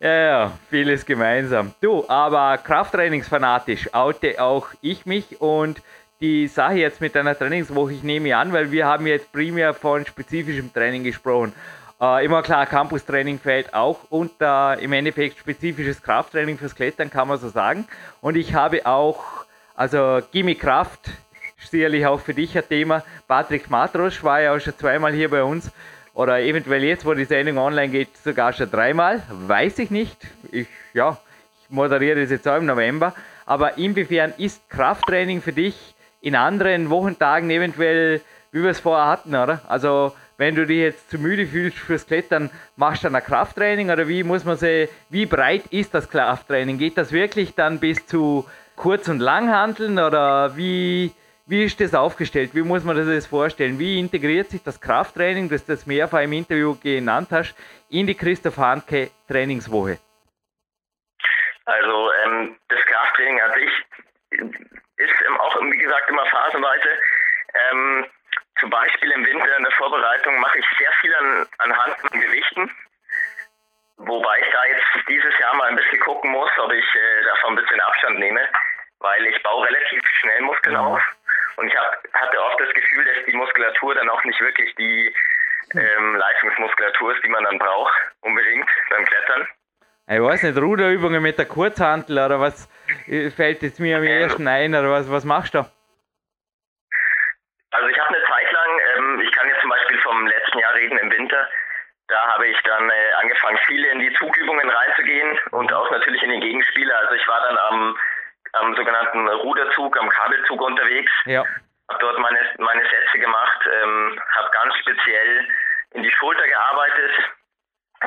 Ja, ja, vieles gemeinsam. Du, aber Krafttrainingsfanatisch oute auch ich mich und die Sache jetzt mit deiner Trainingswoche, ich nehme an, weil wir haben jetzt primär von spezifischem Training gesprochen. Äh, immer klar, Campus-Training fällt auch unter im Endeffekt spezifisches Krafttraining fürs Klettern, kann man so sagen. Und ich habe auch, also Gimme Kraft, sicherlich auch für dich ein Thema. Patrick Matrosch war ja auch schon zweimal hier bei uns. Oder eventuell jetzt, wo die Sendung online geht, sogar schon dreimal. Weiß ich nicht. Ich, ja, ich moderiere das jetzt auch im November. Aber inwiefern ist Krafttraining für dich in anderen Wochentagen eventuell, wie wir es vorher hatten, oder? Also wenn du dich jetzt zu müde fühlst fürs Klettern, machst du dann ein Krafttraining oder wie muss man sich, wie breit ist das Krafttraining? Geht das wirklich dann bis zu Kurz- und Langhandeln oder wie, wie ist das aufgestellt? Wie muss man das jetzt vorstellen? Wie integriert sich das Krafttraining, das du das mehrfach im Interview genannt hast, in die Christoph Hanke Trainingswoche? Also ähm, das Krafttraining an sich ist auch, wie gesagt, immer phasenweise. Ähm, zum Beispiel im Winter in der Vorbereitung mache ich sehr viel an, anhand von Gewichten. Wobei ich da jetzt dieses Jahr mal ein bisschen gucken muss, ob ich äh, davon ein bisschen Abstand nehme, weil ich baue relativ schnell Muskeln mhm. auf. Und ich hab, hatte oft das Gefühl, dass die Muskulatur dann auch nicht wirklich die ähm, Leistungsmuskulatur ist, die man dann braucht, unbedingt beim Klettern. Ich weiß nicht, Ruderübungen mit der Kurzhantel oder was fällt jetzt mir am ersten ein oder was, was machst du? Also ich habe eine Zeit lang, ähm, ich kann jetzt zum Beispiel vom letzten Jahr reden im Winter, da habe ich dann äh, angefangen, viele in die Zugübungen reinzugehen und auch natürlich in den Gegenspieler. Also ich war dann am, am sogenannten Ruderzug, am Kabelzug unterwegs. Ja. Habe dort meine, meine Sätze gemacht, ähm, habe ganz speziell in die Schulter gearbeitet,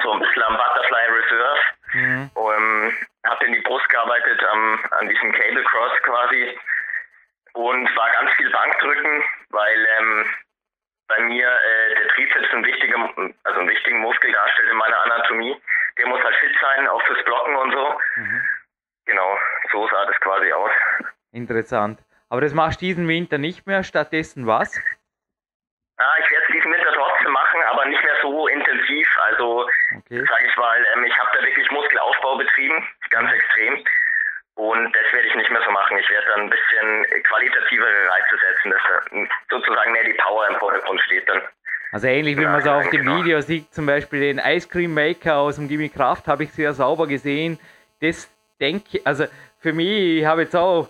so ein bisschen am Butterfly Reserve. Mhm. Um, habe in die Brust gearbeitet, am, an diesem Cable Cross quasi und war ganz viel Bankdrücken, weil ähm, bei mir äh, der Trizeps ein wichtiger, also einen wichtigen Muskel darstellt in meiner Anatomie. Der muss halt fit sein, auch fürs Blocken und so. Mhm. Genau, so sah das quasi aus. Interessant. Aber das machst du diesen Winter nicht mehr, stattdessen was? Ja, ich werde es diesen Winter trotzdem machen, aber nicht mehr so intensiv. Also, okay. sage ich mal, ähm, ich habe da wirklich Muskelaufbau betrieben, ganz mhm. extrem. Und das werde ich nicht mehr so machen. Ich werde dann ein bisschen qualitativere Reize setzen, dass sozusagen mehr die Power im Vordergrund steht dann. Also ähnlich wie man es auf dem genau. Video sieht, zum Beispiel den Ice Cream Maker aus dem Gimme Kraft habe ich sehr sauber gesehen. Das denke also für mich, ich habe jetzt auch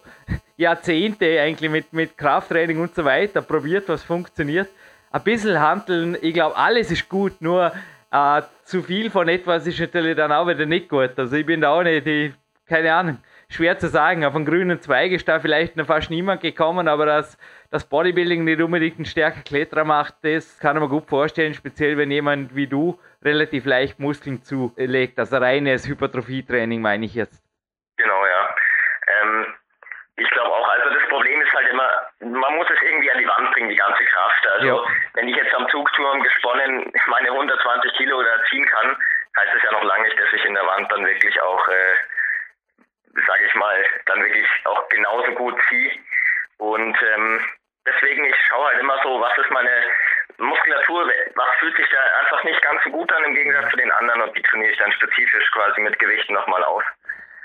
Jahrzehnte eigentlich mit, mit Krafttraining und so weiter probiert, was funktioniert. Ein bisschen handeln, ich glaube, alles ist gut, nur äh, zu viel von etwas ist natürlich dann auch wieder nicht gut. Also ich bin da auch nicht, ich, keine Ahnung, schwer zu sagen. Auf einen grünen Zweig ist da vielleicht noch fast niemand gekommen, aber dass das Bodybuilding nicht unbedingt einen stärker Kletterer macht, das kann man gut vorstellen, speziell wenn jemand wie du relativ leicht Muskeln zulegt. Also reines Hypertrophietraining meine ich jetzt. Genau, ja. Ähm, ich glaube auch, also das Problem ist halt immer, man muss es irgendwie an die Wand bringen, die ganze Kraft. Also ja. wenn ich jetzt am Zugturm gesponnen meine 120 Kilo da ziehen kann, heißt es ja noch lange nicht, dass ich in der Wand dann wirklich auch äh, sage ich mal, dann wirklich auch genauso gut ziehe. Und ähm, deswegen, ich schaue halt immer so, was ist meine Muskulatur, was fühlt sich da einfach nicht ganz so gut an im Gegensatz zu den anderen und die trainiere ich dann spezifisch quasi mit Gewichten nochmal aus.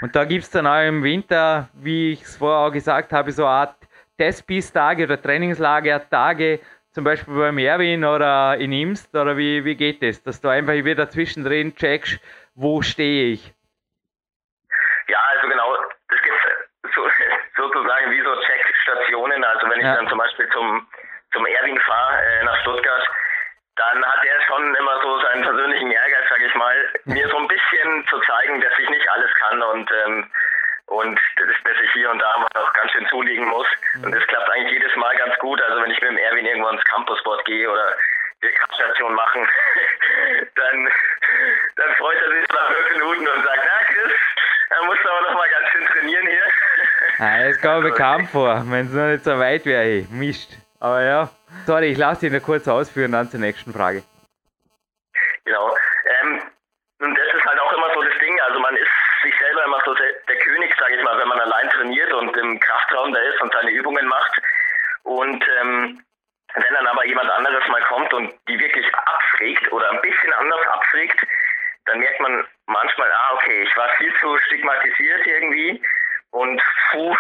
Und da gibt es dann auch im Winter, wie ich es vorher auch gesagt habe, so eine Art Testpiece-Tage oder Trainingslager-Tage, zum Beispiel beim Erwin oder in Imst, oder wie, wie geht das? Dass du einfach wieder zwischendrin checkst, wo stehe ich? Ja, also genau, das gibt so, sozusagen wie so Checkstationen. Also wenn ich ja. dann zum Beispiel zum, zum Erwin fahre äh, nach Stuttgart, dann hat er schon immer so seinen persönlichen Ehrgeiz, sage ich mal, mir so ein bisschen zu zeigen, dass ich nicht alles kann und ähm, und dass, dass ich hier und da mal noch ganz schön zulegen muss. Und das klappt eigentlich jedes Mal ganz gut. Also wenn ich mit dem Erwin irgendwo ins Campusboard gehe oder die Kraftstation machen, dann, dann freut er sich nach fünf Minuten und sagt, na Chris, da musst du aber noch mal ganz schön trainieren hier. Ja, das kommt mir bekannt vor, wenn es noch nicht so weit wäre. Mist. Aber ja, sorry, ich lasse dich nur kurz ausführen, dann zur nächsten Frage. Genau. Ähm, und das ist halt auch immer so das Ding, also man ist sich selber immer so der, der König, sage ich mal, wenn man allein trainiert und im Kraftraum da ist und seine Übungen macht. Und ähm, wenn dann aber jemand anderes mal kommt und die wirklich abfragt oder ein bisschen anders abfragt, dann merkt man manchmal, ah, okay, ich war viel zu stigmatisiert irgendwie und puh,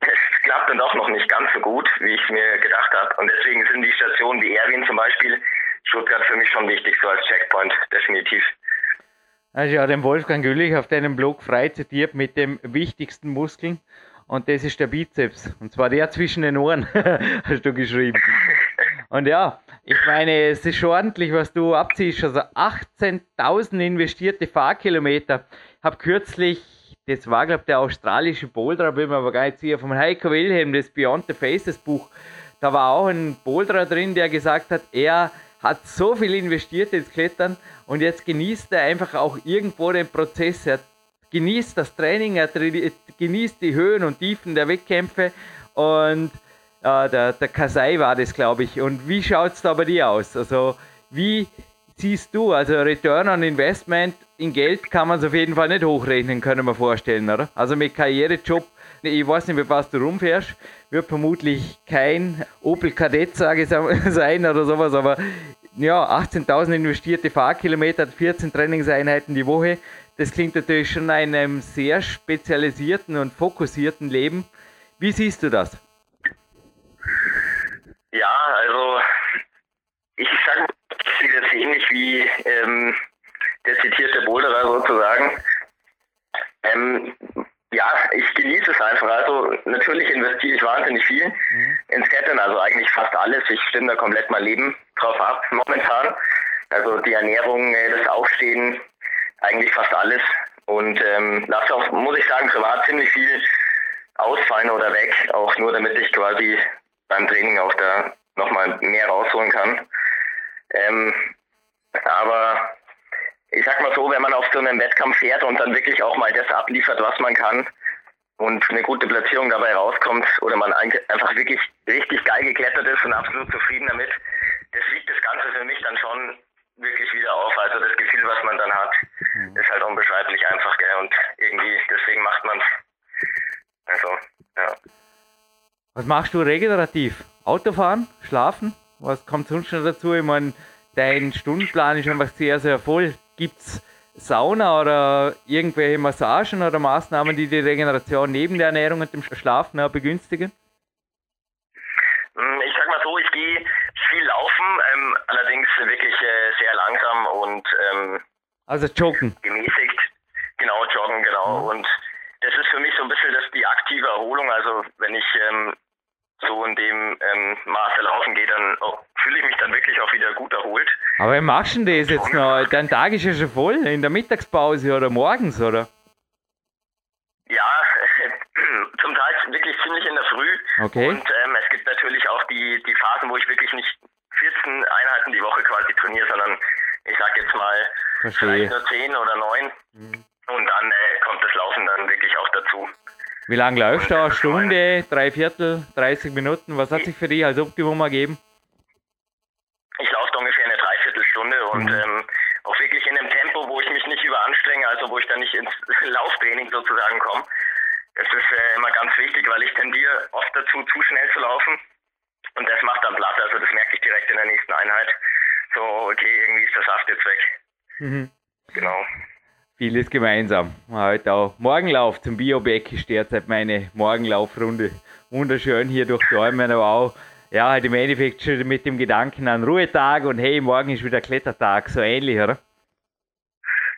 es klappt dann doch noch nicht ganz so gut, wie ich mir gedacht habe. Und deswegen sind die Stationen wie Erwin zum Beispiel, Stuttgart für mich schon wichtig, so als Checkpoint, definitiv. Also ja, den Wolfgang Güllich auf deinem Blog frei zitiert mit dem wichtigsten Muskeln und das ist der Bizeps. Und zwar der zwischen den Ohren, hast du geschrieben. Und ja, ich meine, es ist schon ordentlich, was du abziehst. Also 18.000 investierte Fahrkilometer. Ich habe kürzlich, das war glaube der australische Boulderer, bin mir aber gar nicht sicher, vom Heiko Wilhelm, das Beyond the Faces Buch. Da war auch ein Boulderer drin, der gesagt hat, er hat so viel investiert ins Klettern und jetzt genießt er einfach auch irgendwo den Prozess. Er genießt das Training, er genießt die Höhen und Tiefen der Wettkämpfe und äh, der, der Kasai war das, glaube ich. Und wie schaut es da bei dir aus? Also, wie siehst du, also Return on Investment in Geld kann man es auf jeden Fall nicht hochrechnen, können wir vorstellen, oder? Also mit Karrierejob, ich weiß nicht, mit was du rumfährst, wird vermutlich kein Opel Kadett, sage ich sein oder sowas, aber ja, 18.000 investierte Fahrkilometer, 14 Trainingseinheiten die Woche, das klingt natürlich schon einem sehr spezialisierten und fokussierten Leben. Wie siehst du das? Ja, also ich sage mal, ich sehe das ähnlich wie ähm, der zitierte Boulderer sozusagen. Ähm, ja, ich genieße es einfach. Also natürlich investiere ich wahnsinnig viel mhm. ins Klettern, also eigentlich fast alles. Ich stimme da komplett mein Leben drauf ab momentan. Also die Ernährung, äh, das Aufstehen, eigentlich fast alles. Und ähm, lasse auch, muss ich sagen, privat ziemlich viel ausfallen oder weg, auch nur damit ich quasi beim Training auch da nochmal mehr rausholen kann. Ähm, aber ich sag mal so, wenn man auf so einem Wettkampf fährt und dann wirklich auch mal das abliefert, was man kann und eine gute Platzierung dabei rauskommt oder man einfach wirklich richtig geil geklettert ist und absolut zufrieden damit, das wiegt das Ganze für mich dann schon wirklich wieder auf. Also das Gefühl, was man dann hat, mhm. ist halt unbeschreiblich einfach, gell? Und irgendwie, deswegen macht man es. Also, ja machst du regenerativ? Autofahren? Schlafen? Was kommt sonst noch dazu? Ich meine, dein Stundenplan ist einfach sehr, sehr voll. Gibt es Sauna oder irgendwelche Massagen oder Maßnahmen, die die Regeneration neben der Ernährung und dem Schlafen begünstigen? Hm, ich sag mal so, ich gehe viel laufen, ähm, allerdings wirklich äh, sehr langsam und ähm, also joggen. Gemäßigt. Genau, joggen, genau. Mhm. Und das ist für mich so ein bisschen das, die aktive Erholung. Also wenn ich ähm, so in dem ähm, Maße laufen gehe, dann oh, fühle ich mich dann wirklich auch wieder gut erholt. Aber wie machst du denn das jetzt noch? Dein Tag ist ja schon voll, in der Mittagspause oder morgens, oder? Ja, zum Teil wirklich ziemlich in der Früh. Okay. Und ähm, es gibt natürlich auch die, die Phasen, wo ich wirklich nicht 14 Einheiten die Woche quasi trainiere, sondern ich sag jetzt mal Verstehe. vielleicht nur 10 oder 9. Mhm. Und dann äh, kommt das Laufen dann wirklich auch dazu. Wie lange läufst du? Eine Stunde, drei Viertel, 30 Minuten? Was hat sich für dich als Optimum ergeben? Ich laufe da ungefähr eine Dreiviertelstunde und mhm. ähm, auch wirklich in einem Tempo, wo ich mich nicht überanstrenge, also wo ich dann nicht ins Lauftraining sozusagen komme. Das ist äh, immer ganz wichtig, weil ich tendiere oft dazu, zu schnell zu laufen. Und das macht dann Blatt, also das merke ich direkt in der nächsten Einheit. So, okay, irgendwie ist der Saft jetzt weg. Mhm. Genau vieles gemeinsam. Heute auch Morgenlauf zum Biobeck ist derzeit meine Morgenlaufrunde. Wunderschön hier durch die Räume, aber auch ja, halt im Endeffekt schon mit dem Gedanken an Ruhetag und hey, morgen ist wieder Klettertag, so ähnlich, oder?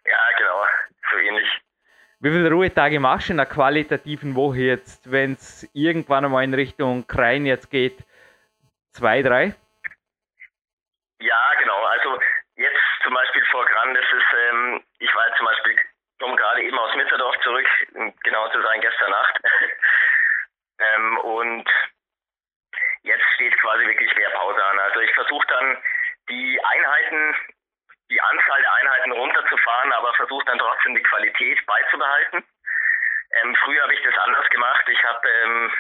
Ja, genau, so ähnlich. Wie viele Ruhetage machst du in einer qualitativen Woche jetzt, wenn es irgendwann einmal in Richtung Krein jetzt geht? Zwei, drei? Ja, genau. Also zum Beispiel vor Gran, das ist, ähm, ich war zum Beispiel, komme gerade eben aus Mitterdorf zurück, genau zu sein, gestern Nacht. ähm, und jetzt steht quasi wirklich mehr Pause an. Also ich versuche dann die Einheiten, die Anzahl der Einheiten runterzufahren, aber versuche dann trotzdem die Qualität beizubehalten. Ähm, früher habe ich das anders gemacht. Ich habe ähm,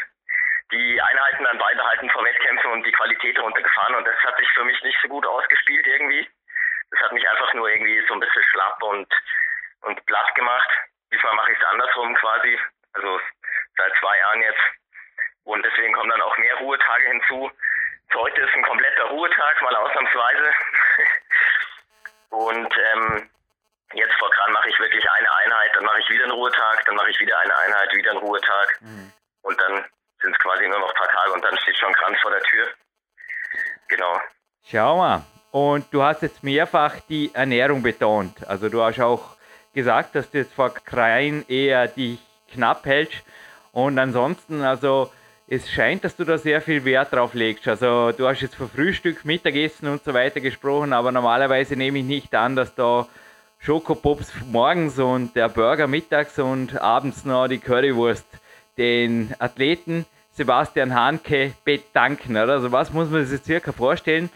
die Einheiten dann beibehalten vor Wettkämpfen und die Qualität runtergefahren und das hat sich für mich nicht so gut ausgespielt irgendwie. Das hat mich einfach nur irgendwie so ein bisschen schlapp und, und platt gemacht. Diesmal mache ich es andersrum quasi, also seit zwei Jahren jetzt. Und deswegen kommen dann auch mehr Ruhetage hinzu. Heute ist ein kompletter Ruhetag, mal ausnahmsweise. und ähm, jetzt vor Kran mache ich wirklich eine Einheit, dann mache ich wieder einen Ruhetag, dann mache ich wieder eine Einheit, wieder einen Ruhetag. Mhm. Und dann sind es quasi nur noch ein paar Tage und dann steht schon Kranz vor der Tür. Genau. Schau mal, und du hast jetzt mehrfach die Ernährung betont. Also du hast auch gesagt, dass du jetzt vor Kreien eher dich knapp hältst. Und ansonsten, also es scheint, dass du da sehr viel Wert drauf legst. Also du hast jetzt vor Frühstück, Mittagessen und so weiter gesprochen, aber normalerweise nehme ich nicht an, dass da Schokopops morgens und der Burger mittags und abends noch die Currywurst den Athleten Sebastian Hanke bedanken. Oder? Also was muss man sich circa vorstellen?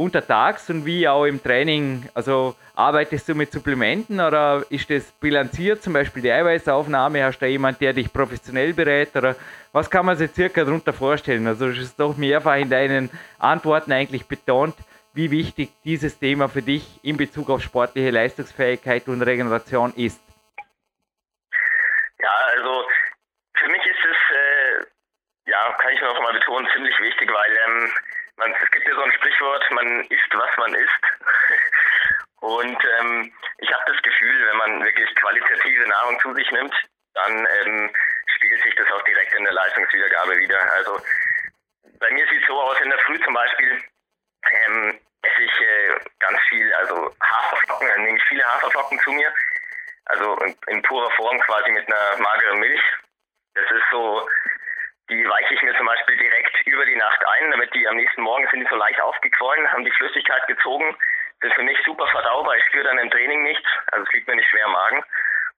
Untertags und wie auch im Training? Also arbeitest du mit Supplementen oder ist das bilanziert, zum Beispiel die Eiweißaufnahme? Hast du da jemand, der dich professionell berät? Oder was kann man sich circa darunter vorstellen? Also es ist doch mehrfach in deinen Antworten eigentlich betont, wie wichtig dieses Thema für dich in Bezug auf sportliche Leistungsfähigkeit und Regeneration ist. Ja, also für mich ist es, äh, ja, kann ich noch mal betonen, ziemlich wichtig, weil ähm, man, es gibt ja so ein Sprichwort, man isst, was man isst. Und ähm, ich habe das Gefühl, wenn man wirklich qualitative Nahrung zu sich nimmt, dann ähm, spiegelt sich das auch direkt in der Leistungswiedergabe wieder. Also bei mir sieht es so aus, in der Früh zum Beispiel ähm, esse ich äh, ganz viel, also Haferflocken, dann nehme ich viele Haferflocken zu mir. Also in, in purer Form quasi mit einer mageren Milch. Das ist so die weiche ich mir zum Beispiel direkt über die Nacht ein, damit die am nächsten Morgen sind die so leicht aufgequollen, haben die Flüssigkeit gezogen, sind für mich super verdaubar, ich spüre dann im Training nichts, also es liegt mir nicht schwer im Magen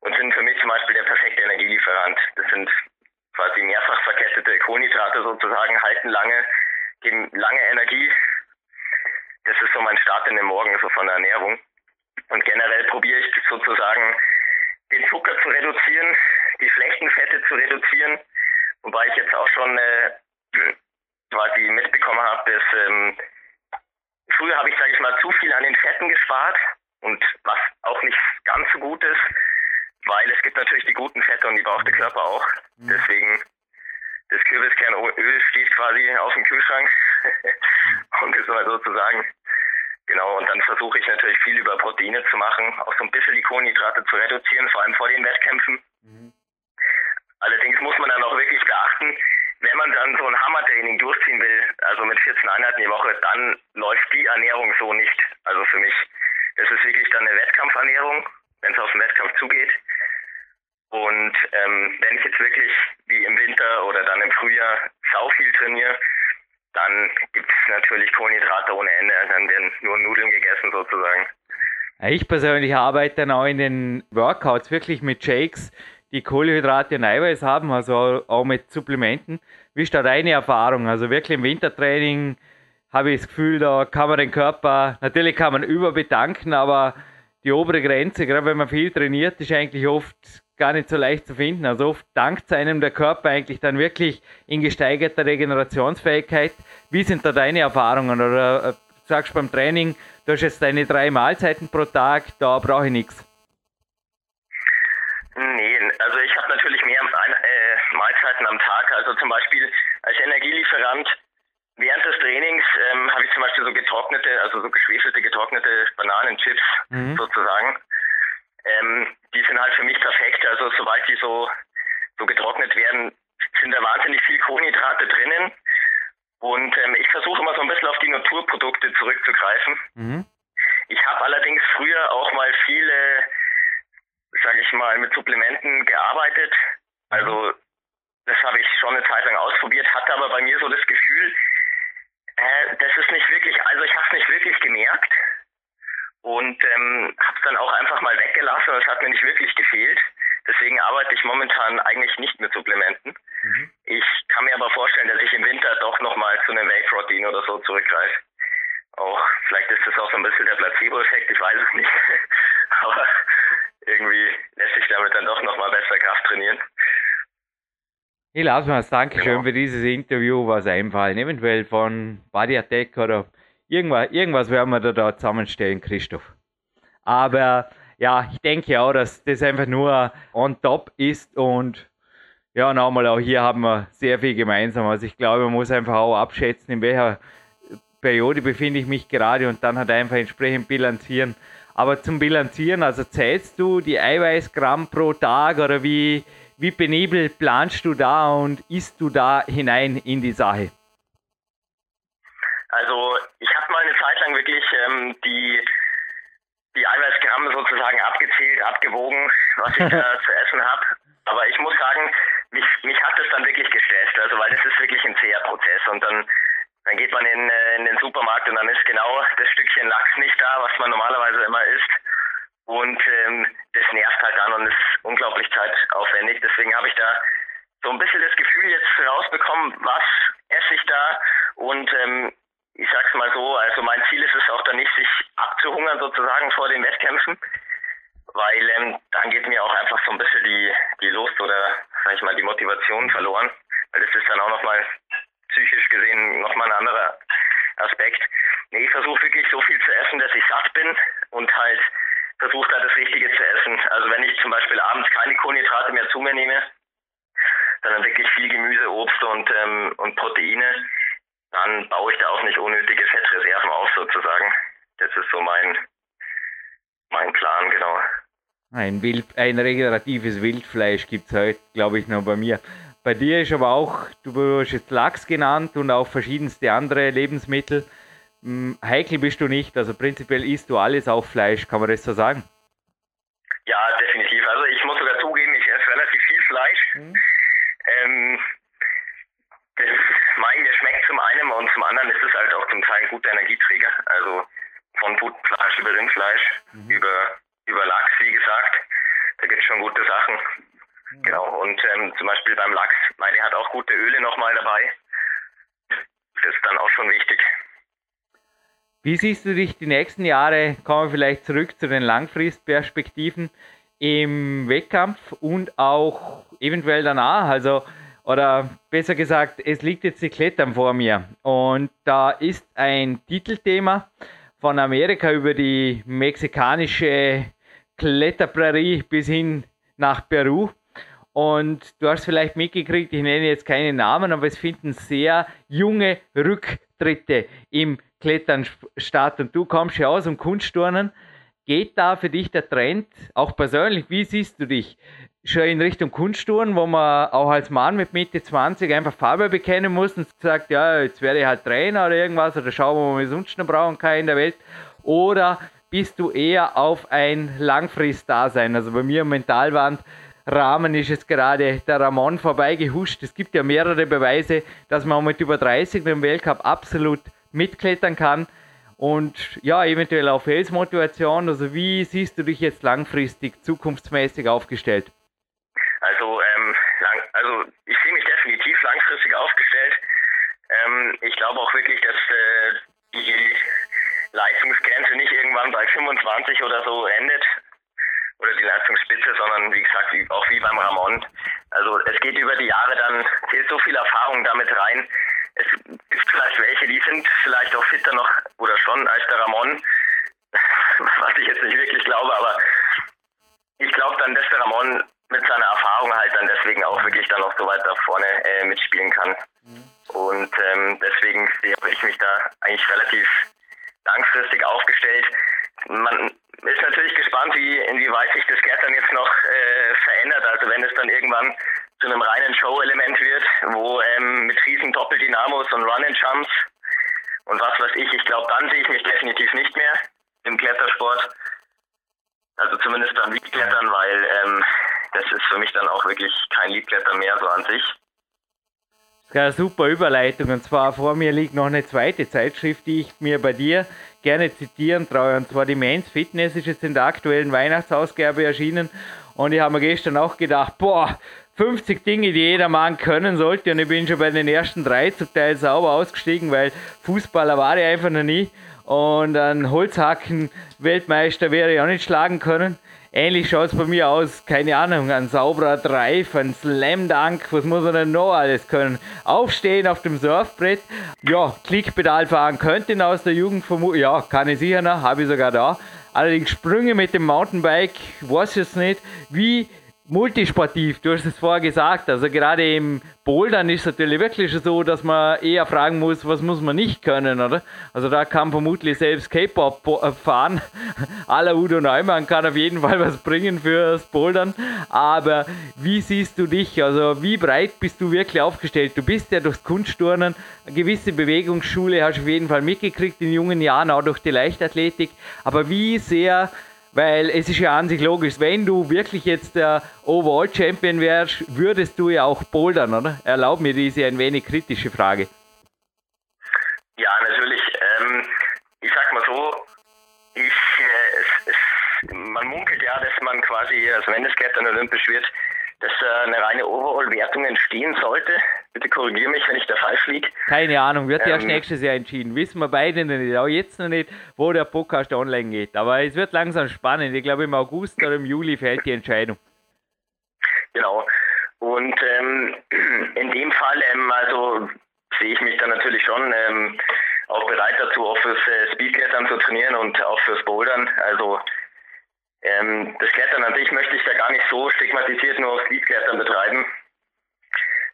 und sind für mich zum Beispiel der perfekte Energielieferant. Das sind quasi mehrfach verkettete Kohlenhydrate sozusagen, halten lange, geben lange Energie. Das ist so mein Start in den Morgen, so von der Ernährung. Und generell probiere ich sozusagen den Zucker zu reduzieren, die schlechten Fette zu reduzieren Wobei ich jetzt auch schon äh, quasi mitbekommen habe, dass ähm, früher habe ich, sage ich mal, zu viel an den Fetten gespart und was auch nicht ganz so gut ist, weil es gibt natürlich die guten Fette und die braucht der Körper auch. Mhm. Deswegen, das Kürbiskernöl steht quasi auf dem Kühlschrank, um das mal so zu sagen. Genau, und dann versuche ich natürlich viel über Proteine zu machen, auch so ein bisschen die Kohlenhydrate zu reduzieren, vor allem vor den Wettkämpfen. Mhm. Allerdings muss man dann auch wirklich beachten, wenn man dann so ein Hammertraining durchziehen will, also mit 14 Einheiten die Woche, dann läuft die Ernährung so nicht. Also für mich, das ist wirklich dann eine Wettkampfernährung, wenn es auf den Wettkampf zugeht. Und ähm, wenn ich jetzt wirklich wie im Winter oder dann im Frühjahr sau viel trainiere, dann gibt es natürlich Kohlenhydrate ohne Ende. Dann werden nur Nudeln gegessen sozusagen. Ich persönlich arbeite dann auch in den Workouts wirklich mit Shakes, die Kohlenhydrate und Eiweiß haben, also auch mit Supplementen. Wie ist da deine Erfahrung? Also wirklich im Wintertraining habe ich das Gefühl, da kann man den Körper, natürlich kann man überbedanken, aber die obere Grenze, gerade wenn man viel trainiert, ist eigentlich oft gar nicht so leicht zu finden. Also oft dankt einem der Körper eigentlich dann wirklich in gesteigerter Regenerationsfähigkeit. Wie sind da deine Erfahrungen? Oder äh, sagst du beim Training, du hast jetzt deine drei Mahlzeiten pro Tag, da brauche ich nichts. Nee, also ich habe natürlich mehr äh, Mahlzeiten am Tag. Also zum Beispiel als Energielieferant während des Trainings ähm, habe ich zum Beispiel so getrocknete, also so geschwefelte, getrocknete Bananenchips mhm. sozusagen. Ähm, die sind halt für mich perfekt. Also sobald die so, so getrocknet werden, sind da wahnsinnig viel Kohlenhydrate drinnen. Und ähm, ich versuche immer so ein bisschen auf die Naturprodukte zurückzugreifen. Mhm. Ich habe allerdings früher auch mal viele, sage ich mal, mit Supplementen gearbeitet. Also das habe ich schon eine Zeit lang ausprobiert, hatte aber bei mir so das Gefühl, äh, das ist nicht wirklich, also ich habe es nicht wirklich gemerkt und ähm, habe es dann auch einfach mal weggelassen. Es hat mir nicht wirklich gefehlt. Deswegen arbeite ich momentan eigentlich nicht mit Supplementen. Mhm. Ich kann mir aber vorstellen, dass ich im Winter doch nochmal zu einem Whey-Protein oder so zurückgreife. Auch vielleicht ist das auch so ein bisschen der Placebo-Effekt, ich weiß es nicht. aber irgendwie lässt sich damit dann doch nochmal besser Kraft trainieren. Ich lasse das Dankeschön genau. für dieses Interview was einfallen. Eventuell von Body Attack oder Irgendwas, irgendwas werden wir da, da zusammenstellen, Christoph. Aber ja, ich denke auch, dass das einfach nur on top ist und ja, nochmal auch hier haben wir sehr viel gemeinsam. Also ich glaube, man muss einfach auch abschätzen, in welcher Periode befinde ich mich gerade und dann halt einfach entsprechend bilanzieren. Aber zum Bilanzieren, also zählst du die Eiweißgramm pro Tag oder wie, wie penibel planst du da und isst du da hinein in die Sache? Also ich habe mal eine Zeit lang wirklich ähm, die, die Eiweißgramme sozusagen abgezählt, abgewogen, was ich da zu essen habe. Aber ich muss sagen, mich, mich hat das dann wirklich gestresst, also weil das ist wirklich ein zäher Prozess und dann dann geht man in, äh, in den Supermarkt und dann ist genau das Stückchen Lachs nicht da, was man normalerweise immer isst. Und ähm, das nervt halt dann und ist unglaublich zeitaufwendig. Deswegen habe ich da so ein bisschen das Gefühl jetzt rausbekommen, was esse ich da und ähm, ich sag's mal so, also mein Ziel ist es auch dann nicht, sich abzuhungern sozusagen vor den Wettkämpfen, weil ähm, dann geht mir auch einfach so ein bisschen die, die Lust oder, sag ich mal, die Motivation verloren, weil das ist dann auch nochmal psychisch gesehen nochmal ein anderer Aspekt. Nee, ich versuche wirklich so viel zu essen, dass ich satt bin und halt versuche da das Richtige zu essen. Also wenn ich zum Beispiel abends keine Kohlenhydrate mehr zu mir nehme, sondern wirklich viel Gemüse, Obst und, ähm, und Proteine, dann baue ich da auch nicht unnötige Fettreserven auf sozusagen. Das ist so mein, mein Plan, genau. Ein, Wild, ein regeneratives Wildfleisch gibt es heute, glaube ich, noch bei mir. Bei dir ist aber auch, du hast jetzt Lachs genannt und auch verschiedenste andere Lebensmittel. Hm, heikel bist du nicht, also prinzipiell isst du alles auf Fleisch, kann man das so sagen? Ja, definitiv. Also ich muss sogar zugeben, ich esse relativ viel Fleisch. Hm. Ähm, das mein, mir schmeckt zum einen und zum anderen ist es halt auch zum Teil ein guter Energieträger. Also von Putfleisch über Rindfleisch, mhm. über, über Lachs, wie gesagt. Da gibt es schon gute Sachen. Mhm. Genau. Und ähm, zum Beispiel beim Lachs, meine hat auch gute Öle nochmal dabei. Das ist dann auch schon wichtig. Wie siehst du dich die nächsten Jahre? Kommen wir vielleicht zurück zu den Langfristperspektiven im Wettkampf und auch eventuell danach. Also oder besser gesagt, es liegt jetzt die Klettern vor mir. Und da ist ein Titelthema von Amerika über die mexikanische Kletterprärie bis hin nach Peru. Und du hast vielleicht mitgekriegt, ich nenne jetzt keine Namen, aber es finden sehr junge Rücktritte im Klettern statt. Und du kommst ja aus dem Kunstturnen. Geht da für dich der Trend, auch persönlich, wie siehst du dich? Schon in Richtung Kunsttouren, wo man auch als Mann mit Mitte 20 einfach Farbe bekennen muss und sagt, ja, jetzt werde ich halt Trainer oder irgendwas oder schauen, wo man sonst noch brauchen kann in der Welt. Oder bist du eher auf ein Langfrist-Dasein? Also bei mir Mentalwand Rahmen ist es gerade der Ramon vorbeigehuscht. Es gibt ja mehrere Beweise, dass man mit über 30 beim Weltcup absolut mitklettern kann. Und ja, eventuell auf Felsmotivation. Also wie siehst du dich jetzt langfristig, zukunftsmäßig aufgestellt? Also, ähm, lang, also ich sehe mich definitiv langfristig aufgestellt. Ähm, ich glaube auch wirklich, dass äh, die Leistungsgrenze nicht irgendwann bei 25 oder so endet oder die Leistungsspitze, sondern wie gesagt, auch wie beim Ramon. Also es geht über die Jahre dann, zählt so viel Erfahrung damit rein. Es gibt vielleicht welche, die sind vielleicht auch fitter noch oder schon als der Ramon, was ich jetzt nicht wirklich glaube, aber ich glaube dann, dass der Ramon mit seiner Erfahrung halt dann deswegen auch wirklich dann noch so weit da vorne äh, mitspielen kann. Mhm. Und ähm, deswegen sehe ich mich da eigentlich relativ langfristig aufgestellt. Man ist natürlich gespannt, wie inwieweit sich das Klettern jetzt noch äh, verändert. Also wenn es dann irgendwann zu einem reinen Show-Element wird, wo ähm, mit riesen Doppeldynamos und Run-and-Jumps und was weiß ich, ich glaube, dann sehe ich mich definitiv nicht mehr im Klettersport. Also zumindest beim Liedklettern, weil ähm, das ist für mich dann auch wirklich kein Liedklettern mehr so an sich. Eine super Überleitung. Und zwar vor mir liegt noch eine zweite Zeitschrift, die ich mir bei dir gerne zitieren traue. Und zwar die Men's Fitness ist jetzt in der aktuellen Weihnachtsausgabe erschienen. Und ich habe mir gestern auch gedacht, boah, 50 Dinge, die jeder Mann können sollte. Und ich bin schon bei den ersten drei zum Teil sauber ausgestiegen, weil Fußballer war ich einfach noch nie. Und ein Holzhacken-Weltmeister wäre ich auch nicht schlagen können. Ähnlich schaut es bei mir aus, keine Ahnung, ein sauberer Drive, ein Slam Dunk, was muss man denn noch alles können? Aufstehen auf dem Surfbrett, ja, Klickpedal fahren könnte ihn aus der Jugend vermuten, ja, kann ich sicher noch, habe ich sogar da. Allerdings Sprünge mit dem Mountainbike, weiß ich jetzt nicht, wie multisportiv, du hast es vorher gesagt, also gerade im Bouldern ist es natürlich wirklich so, dass man eher fragen muss, was muss man nicht können, oder? Also da kann vermutlich selbst K-Pop äh, fahren. Aller Udo Neumann kann auf jeden Fall was bringen fürs Bouldern. Aber wie siehst du dich? Also wie breit bist du wirklich aufgestellt? Du bist ja durchs Kunstturnen, eine gewisse Bewegungsschule hast du auf jeden Fall mitgekriegt in jungen Jahren, auch durch die Leichtathletik. Aber wie sehr weil es ist ja an sich logisch, wenn du wirklich jetzt der Overall-Champion wärst, würdest du ja auch bouldern, oder? Erlaub mir diese ein wenig kritische Frage. Ja, natürlich. Ähm, ich sag mal so, ich, äh, es, es, man munkelt ja, dass man quasi, also wenn das Klettern olympisch wird, dass eine reine Overall-Wertung entstehen sollte. Bitte korrigiere mich, wenn ich da falsch liege. Keine Ahnung, wird ähm, erst nächstes Jahr entschieden. Wissen wir beide noch nicht, auch jetzt noch nicht, wo der Podcast online geht. Aber es wird langsam spannend. Ich glaube, im August oder im Juli fällt die Entscheidung. Genau. Und ähm, in dem Fall, ähm, also sehe ich mich dann natürlich schon ähm, auch bereit dazu, auch fürs äh, Speedklettern zu trainieren und auch fürs Bouldern. Also ähm, das Klettern an sich möchte ich da gar nicht so stigmatisiert nur aufs Speedklettern betreiben.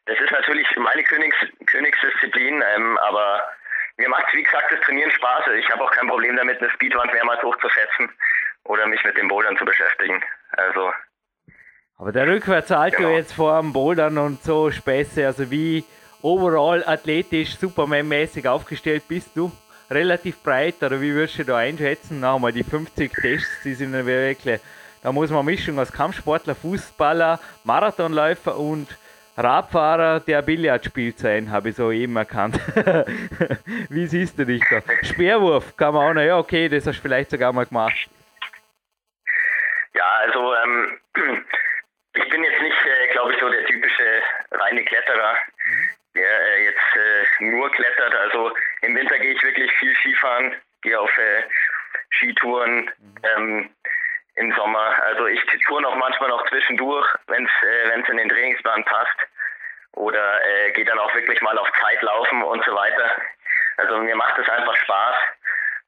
Das ist natürlich meine Königs Königsdisziplin, ähm, aber mir macht, wie gesagt, das Trainieren Spaß. Ich habe auch kein Problem damit, eine Speedwand mehrmals hochzusetzen oder mich mit dem Bouldern zu beschäftigen. Also. Aber der Rückwärtssalto genau. jetzt vor dem Bouldern und so Späße, also wie overall athletisch, Superman-mäßig aufgestellt bist du? Relativ breit, oder wie würdest du da einschätzen? Na, mal die 50 Tests, die sind wirklich, da muss man Mischung aus Kampfsportler, Fußballer, Marathonläufer und Radfahrer, der Billard spielt sein, habe ich so eben erkannt. wie siehst du dich da? Speerwurf kann man auch noch, ja, okay, das hast du vielleicht sogar mal gemacht. Ja, also ähm, ich bin jetzt nicht, äh, glaube ich, so der typische reine Kletterer. Mhm der äh, jetzt äh, nur klettert. Also im Winter gehe ich wirklich viel Skifahren, gehe auf äh, Skitouren. Ähm, im Sommer. Also ich tour noch manchmal noch zwischendurch, wenn es äh, in den Trainingsplan passt. Oder äh, gehe dann auch wirklich mal auf Zeit laufen und so weiter. Also mir macht es einfach Spaß.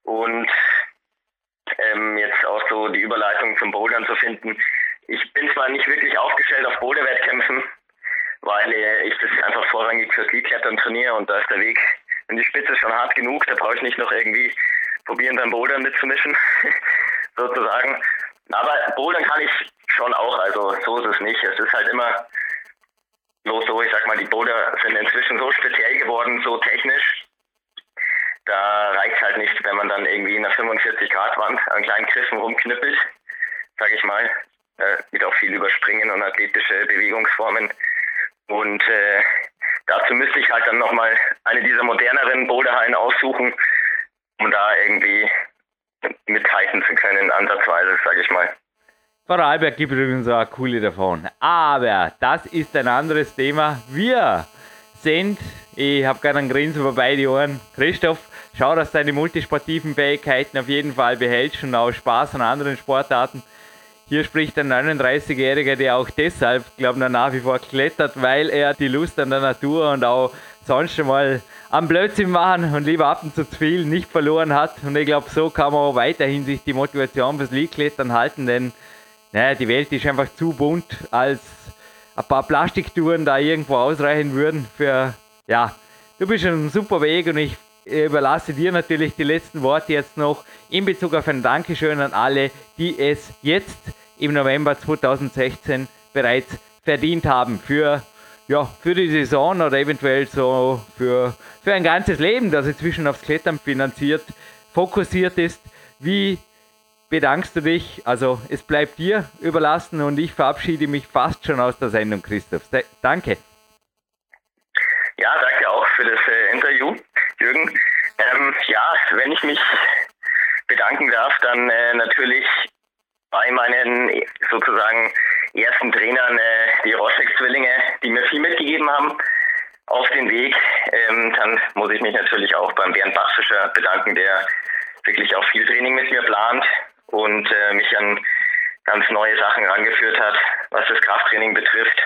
Und ähm, jetzt auch so die Überleitung zum Bouldern zu finden. ich bin zwar nicht wirklich aufgestellt auf Boulderwettkämpfen, weil äh, ich das einfach vorrangig fürs Leadklettern trainiere und da ist der Weg in die Spitze schon hart genug, da brauche ich nicht noch irgendwie probieren, beim Bouldern mitzumischen, sozusagen. Aber Bouldern kann ich schon auch, also so ist es nicht. Es ist halt immer bloß so, ich sag mal, die Boulder sind inzwischen so speziell geworden, so technisch. Da reicht halt nicht, wenn man dann irgendwie in einer 45-Grad-Wand an kleinen Griffen rumknüppelt, sag ich mal. Äh, mit auch viel Überspringen und athletische Bewegungsformen. Und äh, dazu müsste ich halt dann nochmal eine dieser moderneren Boulderhallen aussuchen, um da irgendwie mithalten zu können, ansatzweise, sage ich mal. Vorarlberg gibt übrigens auch coole davon. Aber das ist ein anderes Thema. Wir sind, ich habe gerade einen Grinsen über beide Ohren. Christoph, schau, dass deine multisportiven Fähigkeiten auf jeden Fall behältst und auch Spaß an anderen Sportarten. Hier spricht ein 39-Jähriger, der auch deshalb, glaube ich, nach wie vor klettert, weil er die Lust an der Natur und auch sonst schon mal am Blödsinn machen und lieber ab und zu zu viel nicht verloren hat. Und ich glaube, so kann man auch weiterhin sich die Motivation fürs Liegklettern halten, denn naja, die Welt ist einfach zu bunt, als ein paar Plastiktouren da irgendwo ausreichen würden für, ja, du bist schon ein super Weg und ich überlasse dir natürlich die letzten Worte jetzt noch in Bezug auf ein Dankeschön an alle, die es jetzt im November 2016 bereits verdient haben für, ja, für die Saison oder eventuell so für, für ein ganzes Leben, das inzwischen aufs Klettern finanziert, fokussiert ist. Wie bedankst du dich? Also es bleibt dir überlassen und ich verabschiede mich fast schon aus der Sendung, Christoph. Danke. Ja, danke auch für das äh, Interview, Jürgen. Ähm, ja, wenn ich mich bedanken darf, dann äh, natürlich bei meinen sozusagen ersten Trainern, äh, die Roschek-Zwillinge, die mir viel mitgegeben haben auf den Weg. Ähm, dann muss ich mich natürlich auch beim Bernd Bachfischer bedanken, der wirklich auch viel Training mit mir plant und äh, mich an ganz neue Sachen rangeführt hat, was das Krafttraining betrifft.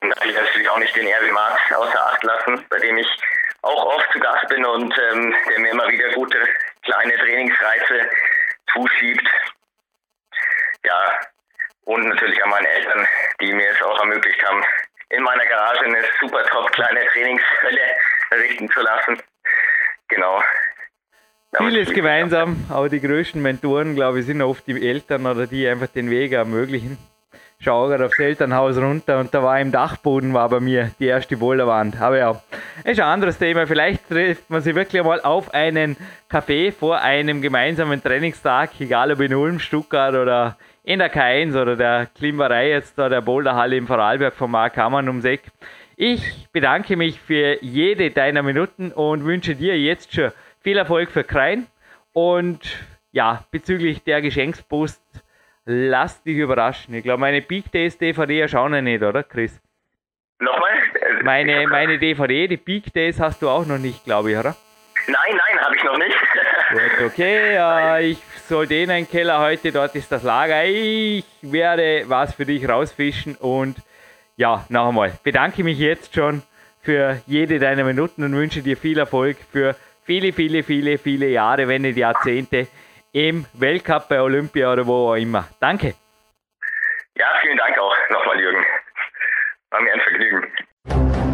Und da will ich natürlich auch nicht den Erwin Marx außer Acht lassen, bei dem ich auch oft zu Gast bin und ähm, der mir immer wieder gute kleine Trainingsreize zuschiebt. Ja, und natürlich an meine Eltern, die mir es auch ermöglicht haben, in meiner Garage eine super top kleine Trainingshölle errichten zu lassen. Genau. Vieles gemeinsam, aber die größten Mentoren, glaube ich, sind oft die Eltern oder die einfach den Weg ermöglichen. Schau gerade aufs Elternhaus runter und da war im Dachboden war bei mir die erste Boulderwand. Aber ja, ist ein anderes Thema. Vielleicht trifft man sich wirklich mal auf einen Café vor einem gemeinsamen Trainingstag, egal ob in Ulm, Stuttgart oder in der K1 oder der Klimmerei jetzt da der Boulderhalle im Vorarlberg von Mark Hammann ums Eck. Ich bedanke mich für jede deiner Minuten und wünsche dir jetzt schon viel Erfolg für Krein. Und ja, bezüglich der Geschenkspost, lass dich überraschen. Ich glaube, meine Big Days DVD schauen wir nicht, oder, Chris? Nochmal? Meine, meine DVD, die Big Days hast du auch noch nicht, glaube ich, oder? Nein, nein, habe ich noch nicht. Gut, okay, äh, ich sollte in einen Keller heute, dort ist das Lager. Ich werde was für dich rausfischen und ja, noch einmal, bedanke mich jetzt schon für jede deiner Minuten und wünsche dir viel Erfolg für viele, viele, viele, viele Jahre, wenn nicht Jahrzehnte im Weltcup bei Olympia oder wo auch immer. Danke. Ja, vielen Dank auch nochmal, Jürgen. War mir ein Vergnügen.